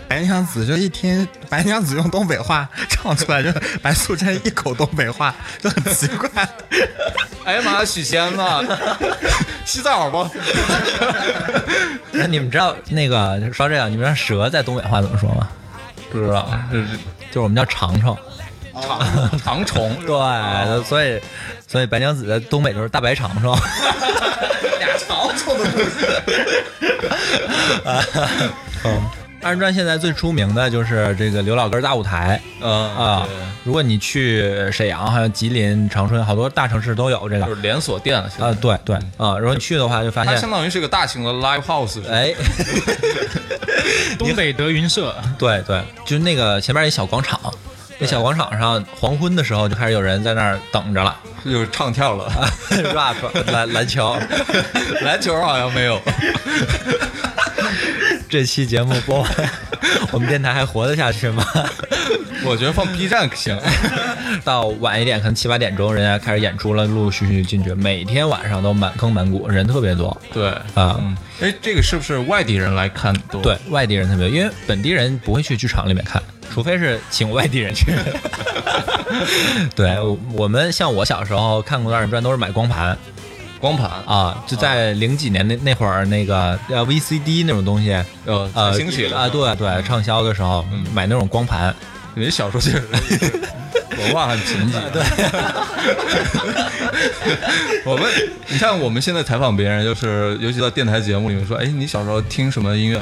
白娘子就一听白娘子用东北话唱出来，就白素贞一口东北话，就很奇怪。哎呀妈，许仙呐，洗澡吧。那你们知道那个说这样，你们知道蛇在东北话怎么说吗？不知道，就是就是我们叫长虫。长 长虫，对，所以所以白娘子在东北就是大白长虫。俩长虫的故事。嗯，二人转现在最出名的就是这个刘老根大舞台嗯啊。如果你去沈阳、还有吉林、长春，好多大城市都有这个就是连锁店啊。对对啊，如果你去的话，就发现它相当于是个大型的 live house。哎，东北德云社，对对，就是那个前面一小广场。那小广场上，黄昏的时候就开始有人在那儿等着了 就是唱跳了，，rap 篮篮球。篮球好像没有。这期节目播完，我们电台还活得下去吗？我觉得放 B 站行。到晚一点，可能七八点钟，人家开始演出了，陆陆续续进去，每天晚上都满坑满谷，人特别多对，啊。嗯，哎，这个是不是外地人来看多？对，外地人特别多，因为本地人不会去剧场里面看，除非是请外地人去。对，我我们像我小时候看过的二人转，都是买光盘光盘。啊，就在零几年那那会儿，那个呃 VCD 那种东西，呃呃兴起了。啊，对对，畅销的时候买那种光盘，你小时候确实文化很贫瘠。对，我们你看我们现在采访别人，就是尤其到电台节目里面说，哎，你小时候听什么音乐？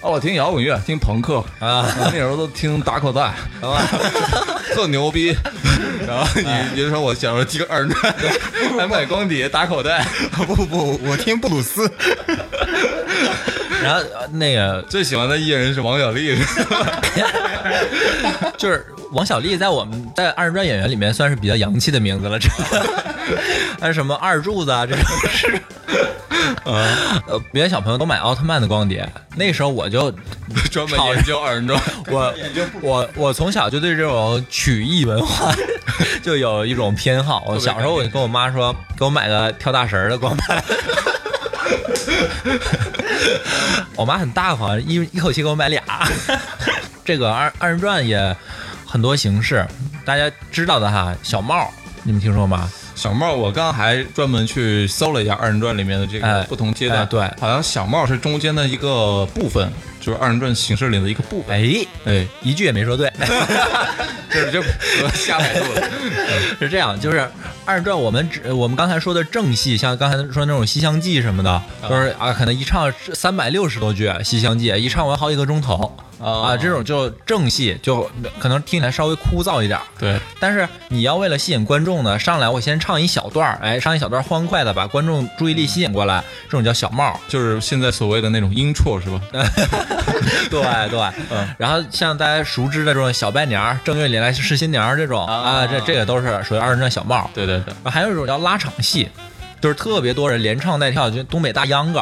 哦，我听摇滚乐，听朋克。啊。那时候都听打口袋，特牛逼。然后你你就说我小时候听二人转，还买光碟打口袋，不不不，我听布鲁斯。然后呃那个最喜欢的艺人是王小利，就是王小利，在我们在二人转演员里面算是比较洋气的名字了，这还什么二柱子啊，这种是。呃，别的小朋友都买奥特曼的光碟，那时候我就 专门研究二人转。我我我从小就对这种曲艺文化就有一种偏好。我小时候我就跟我妈说，给我买个跳大神儿的光盘。我妈很大方，一一口气给我买俩。这个二二人转也很多形式，大家知道的哈，小帽你们听说吗？小帽，我刚刚还专门去搜了一下二人转里面的这哎个不同阶段，哎对好像小帽是中间的一个部分，就是二人转形式里的一个部分。哎，哎，一句也没说对。就是这瞎百度了。是这样，就是二人转我们只我们刚才说的正戏，像刚才说那种《西厢记》什么的，都是啊，可能一唱三百六十多句《西厢记》，一唱完好几个钟头。啊，这种就正戏，就可能听起来稍微枯燥一点。对，但是你要为了吸引观众呢，上来我先唱一小段儿，哎，唱一小段欢快的，把观众注意力吸引过来，这种叫小帽，就是现在所谓的那种音绰，是吧？对对，嗯。然后像大家熟知的这种小拜年、正月里来是新娘这种啊，这这个都是属于二人转小帽。对对对。还有一种叫拉场戏，就是特别多人连唱带跳，就东北大秧歌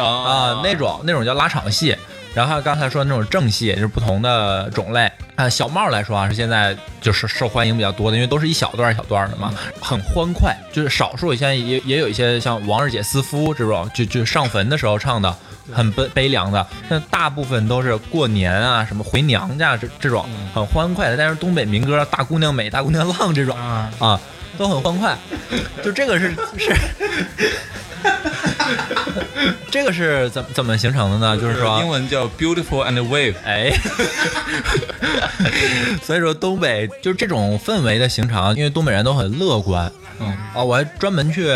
啊那种，那种叫拉场戏。然后刚才说那种正戏，也是不同的种类啊。小帽来说啊，是现在就是受欢迎比较多的，因为都是一小段一小段的嘛，很欢快。就是少数现在也也有一些像《王二姐思夫》这种，就就上坟的时候唱的，很悲悲凉的。但大部分都是过年啊，什么回娘家这这种很欢快的。但是东北民歌《大姑娘美》《大姑娘浪》这种啊，都很欢快。就这个是是。这个是怎怎么形成的呢？就是说，英文叫 beautiful and wave。哎，所以说东北就是这种氛围的形成，因为东北人都很乐观。嗯啊，我还专门去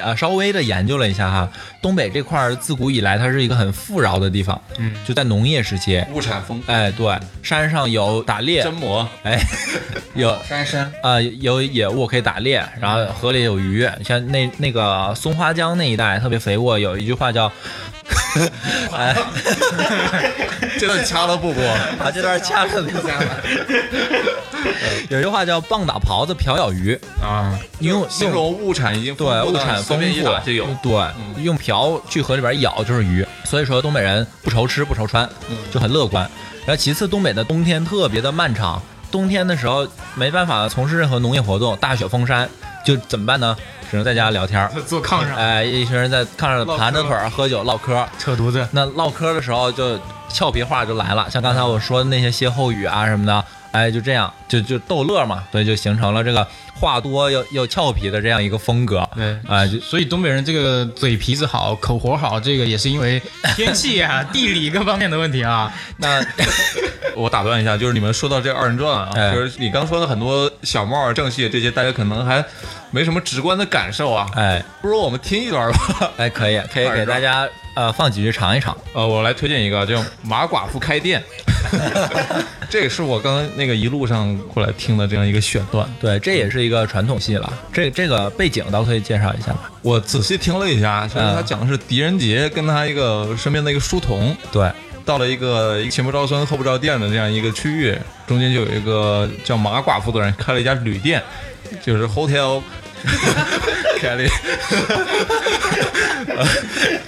啊稍微的研究了一下哈，东北这块儿自古以来它是一个很富饶的地方。嗯，就在农业时期，物产丰。哎，对，山上有打猎真蘑。哎，有山参啊，有野物可以打猎，然后河里有鱼，像那那个松花江那一带特别肥沃，有一句话叫。哎，这段掐了不播？把，这段掐了不掐了。有句话叫“棒打狍子，瓢舀鱼”啊，用形容物产已经对物产丰富就有对，用瓢去河里边舀就是鱼。所以说东北人不愁吃不愁穿，就很乐观。然后其次，东北的冬天特别的漫长，冬天的时候没办法从事任何农业活动，大雪封山，就怎么办呢？只能在家聊天，坐炕上，哎，一群人在炕上盘着腿喝酒唠嗑，扯犊子。那唠嗑的时候，就俏皮话就来了，像刚才我说的那些歇后语啊什么的，哎，就这样，就就逗乐嘛，所以就形成了这个话多又又俏皮的这样一个风格。对，哎，就所以东北人这个嘴皮子好，口活好，这个也是因为天气啊、地理各方面的问题啊。那 我打断一下，就是你们说到这二人转啊，就是你刚说的很多小帽、正戏这些，大家可能还。没什么直观的感受啊，哎，不如我们听一段吧，哎，可以，可以给大家呃放几句尝一尝，呃，我来推荐一个叫《马寡妇开店》，这个是我刚刚那个一路上过来听的这样一个选段，对，这也是一个传统戏了，这这个背景倒可以介绍一下吧，我仔细听了一下，其实他讲的是狄仁杰跟他一个身边的一个书童，对，到了一个前不着村后不着店的这样一个区域，中间就有一个叫马寡妇的人开了一家旅店。就是 hotel，开的，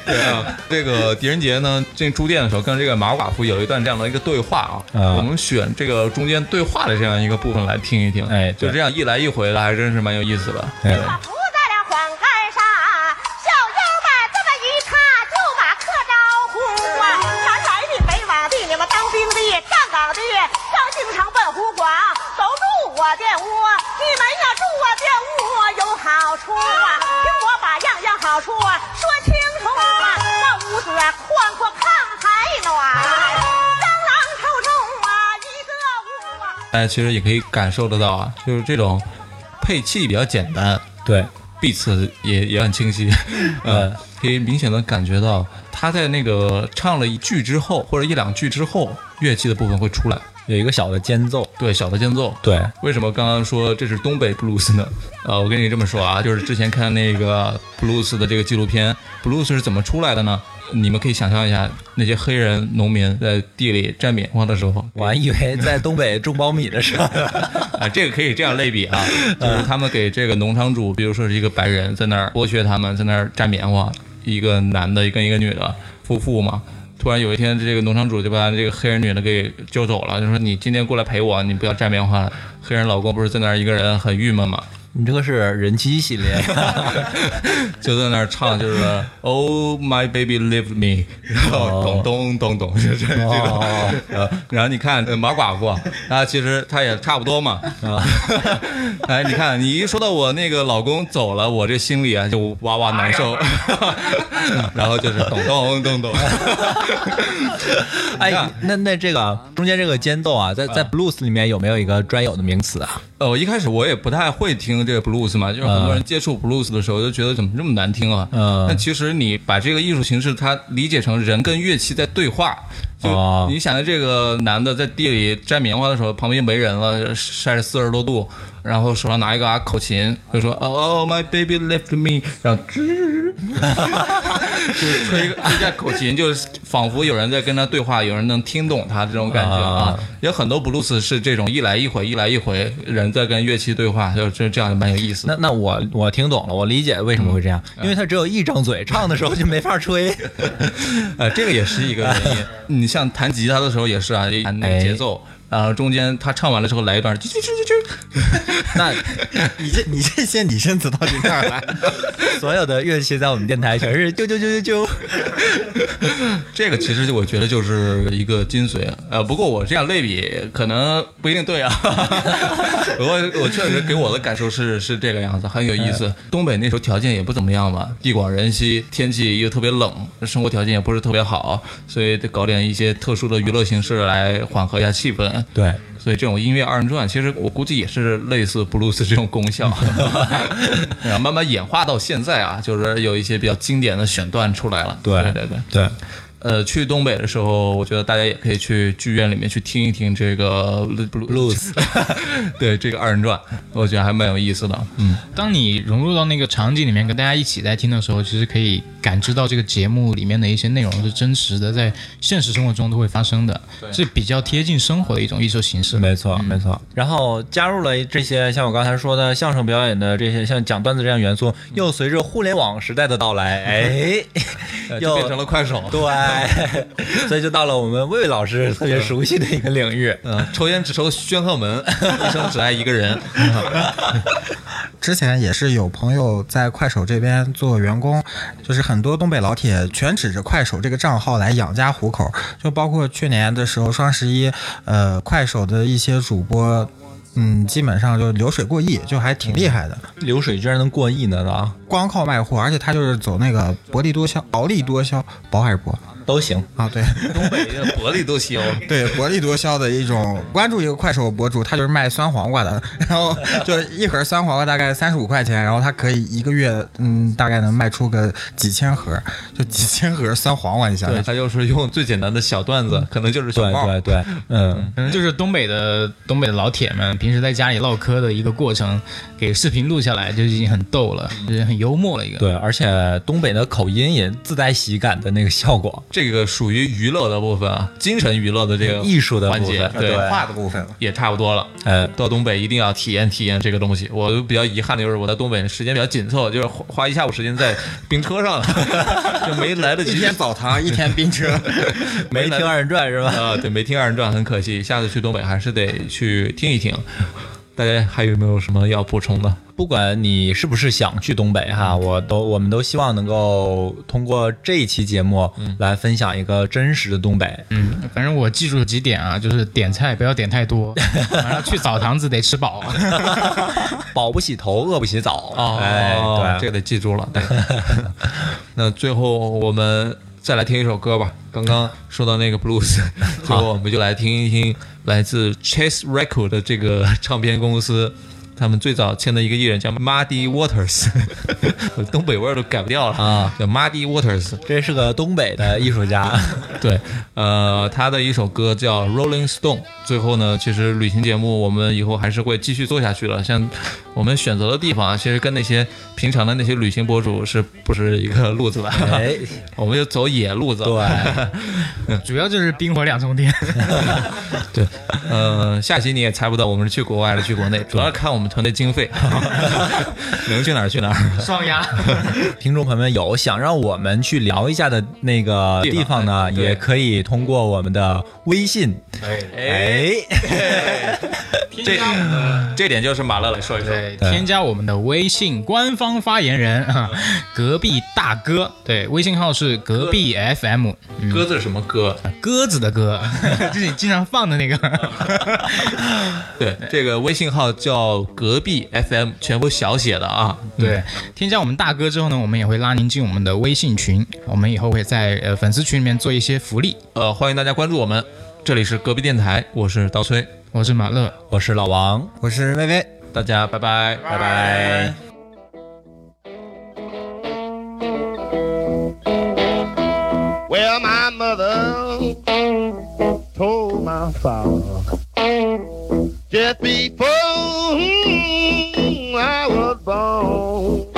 对啊，这个狄仁杰呢进住店的时候，跟这个马寡妇有一段这样的一个对话啊，我们选这个中间对话的这样一个部分来听一听，哎，就这样一来一回的，还真是蛮有意思的。大家其实也可以感受得到啊，就是这种配器比较简单，对，，beats 也也很清晰，呃，可以明显的感觉到他在那个唱了一句之后，或者一两句之后，乐器的部分会出来。有一个小的间奏，对，小的间奏，对。为什么刚刚说这是东北布鲁斯呢？呃，我跟你这么说啊，就是之前看那个布鲁斯的这个纪录片，布鲁斯是怎么出来的呢？你们可以想象一下，那些黑人农民在地里摘棉花的时候，我还以为在东北种苞米的时候，啊，这个可以这样类比啊，就是他们给这个农场主，比如说是一个白人在那儿剥削他们，在那儿摘棉花，一个男的跟一个女的夫妇嘛。突然有一天，这个农场主就把这个黑人女的给揪走了，就说：“你今天过来陪我，你不要摘棉花了。”黑人老公不是在那儿一个人很郁闷吗？你这个是人机系列，就在那儿唱，就是 Oh my baby leave me，然后咚咚咚咚，就这这个，然后你看马寡妇，啊，其实她也差不多嘛，啊，哎，你看你一说到我那个老公走了，我这心里啊就哇哇难受，然后就是咚咚咚咚，哎，那那这个中间这个间奏啊，在在 blues 里面有没有一个专有的名词啊？呃，我一开始我也不太会听。听这个 blues 嘛，就是很多人接触 blues 的时候就觉得怎么这么难听啊？嗯但其实你把这个艺术形式它理解成人跟乐器在对话。就哦你想着这个男的在地里摘棉花的时候，旁边没人了，晒着四十多度，然后手上拿一个啊口琴，就说 Oh my baby left me，然后吱，就是吹个吹下口琴，就是仿佛有人在跟他对话，有人能听懂他这种感觉啊啊。有很多布鲁斯是这种一来一回，一来一回，人在跟乐器对话，就这这样蛮有意思。那那我我听懂了，我理解为什么会这样，因为他只有一张嘴，唱的时候就没法吹。呃，这个也是一个原因。你像弹吉他的时候也是啊，弹那个节奏，然后中间他唱完了之后来一段，啾啾啾啾啾，那你这你这些拟声词到底哪儿来？所有的乐器在我们电台全是啾啾啾啾啾。这个其实我觉得就是一个精髓。呃，不过我这样类比可能不一定对啊。不过我确实给我的感受是是这个样子，很有意思。东北那时候条件也不怎么样嘛，地广人稀，天气又特别冷，生活条件也不是特别好，所以得搞点一些特殊的娱乐形式来缓和一下气氛。对，所以这种音乐二人转，其实我估计也是类似布鲁斯这种功效，然后慢慢演化到现在啊，就是有一些比较经典的选段出来了。对对对对。对，呃，去东北的时候，我觉得大家也可以去剧院里面去听一听这个 blues，对这个二人转，我觉得还蛮有意思的。嗯，当你融入到那个场景里面，跟大家一起在听的时候，其实可以感知到这个节目里面的一些内容是真实的，在现实生活中都会发生的，是比较贴近生活的一种艺术形式。没错，没错。然后加入了这些像我刚才说的相声表演的这些像讲段子这样元素，又随着互联网时代的到来，哎，呃又变成了快手。对，所以就到了我们魏老师特别熟悉的一个领域。嗯，抽烟只抽宣赫门，一生只爱一个人。之前也是有朋友在快手这边做员工，就是很多东北老铁全指着快手这个账号来养家糊口，就包括去年的时候双十一，呃，快手的一些主播。嗯，基本上就流水过亿，就还挺厉害的。流水居然能过亿呢啊，光靠卖货，而且他就是走那个薄利多销、薄利多销，薄还是薄都行。啊？对，东北的薄利多销，对，薄利多销的一种。关注一个快手博主，他就是卖酸黄瓜的，然后就一盒酸黄瓜大概三十五块钱，然后他可以一个月，嗯，大概能卖出个几千盒，就几千盒酸黄瓜，你想对想。他就是用最简单的小段子，可能就是小对帽。对对，嗯，可能就是 东北的东北的老铁们平时在家里唠嗑的一个过程，给视频录下来就已经很逗了，就是很幽默了一个。对，而且东北的口音也自带喜感的那个效果，这个属于娱乐的部分啊，精神娱乐的这个艺术的环节，部分对，对话的部分。也差不多了。呃，到东北一定要体验体验这个东西。我比较遗憾的就是我在东北时间比较紧凑，就是花花一下午时间在冰车上了，就没来得及一天澡堂，一天冰车。没听二人转是吧？啊，对，没听二人转很可惜，下次去东北还是得去听一听。大家还有没有什么要补充的？不管你是不是想去东北哈，我都我们都希望能够通过这一期节目来分享一个真实的东北。嗯，反正我记住了几点啊，就是点菜不要点太多，去澡堂子得吃饱。饱不洗头，饿不洗澡。哎，对，这个得记住了。对，那最后我们再来听一首歌吧。刚刚说到那个 blues，最后我们就来听一听来自 Chase Record 的这个唱片公司。他们最早签的一个艺人叫 Muddy Waters，东北味儿都改不掉了啊，叫 Muddy Waters。这是个东北的艺术家。对，呃，他的一首歌叫《Rolling Stone》。最后呢，其实旅行节目我们以后还是会继续做下去的。像我们选择的地方啊，其实跟那些平常的那些旅行博主是不是一个路子的？哎，我们就走野路子。对，主要就是冰火两重天。对，呃，下期你也猜不到我们是去国外还是去国内，主要看我们团队经费，能去哪儿去哪儿。双鸭。听众朋友们有想让我们去聊一下的那个地方呢，也可以通过我们的微信。哎，这这点就是马乐来说一说。对，添加我们的微信官方发言人啊，隔壁大哥。对，微信号是隔壁 FM，鸽子是什么鸽？鸽子的鸽，就是你经常放的那个。对，这个微信号叫隔壁 FM，全部小写的啊。对，添加我们大哥之后呢，我们也会拉您进我们的微信群，我们以后会在呃粉丝群里面做一些福利。呃，欢迎大家关注我们，这里是隔壁电台，我是刀崔，我是马乐，我是老王。我是薇薇，大家拜拜，拜拜。Well, my mother told my father just before hmm, I.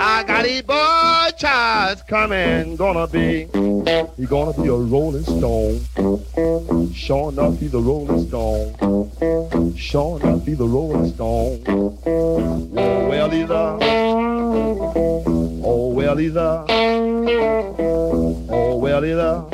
I got a boy child coming, gonna be, he gonna be a rolling stone. Sure enough, he's a rolling stone. Sure enough, he's a rolling stone. Oh, well, he's a, oh, well, he's a, oh, well, he's a,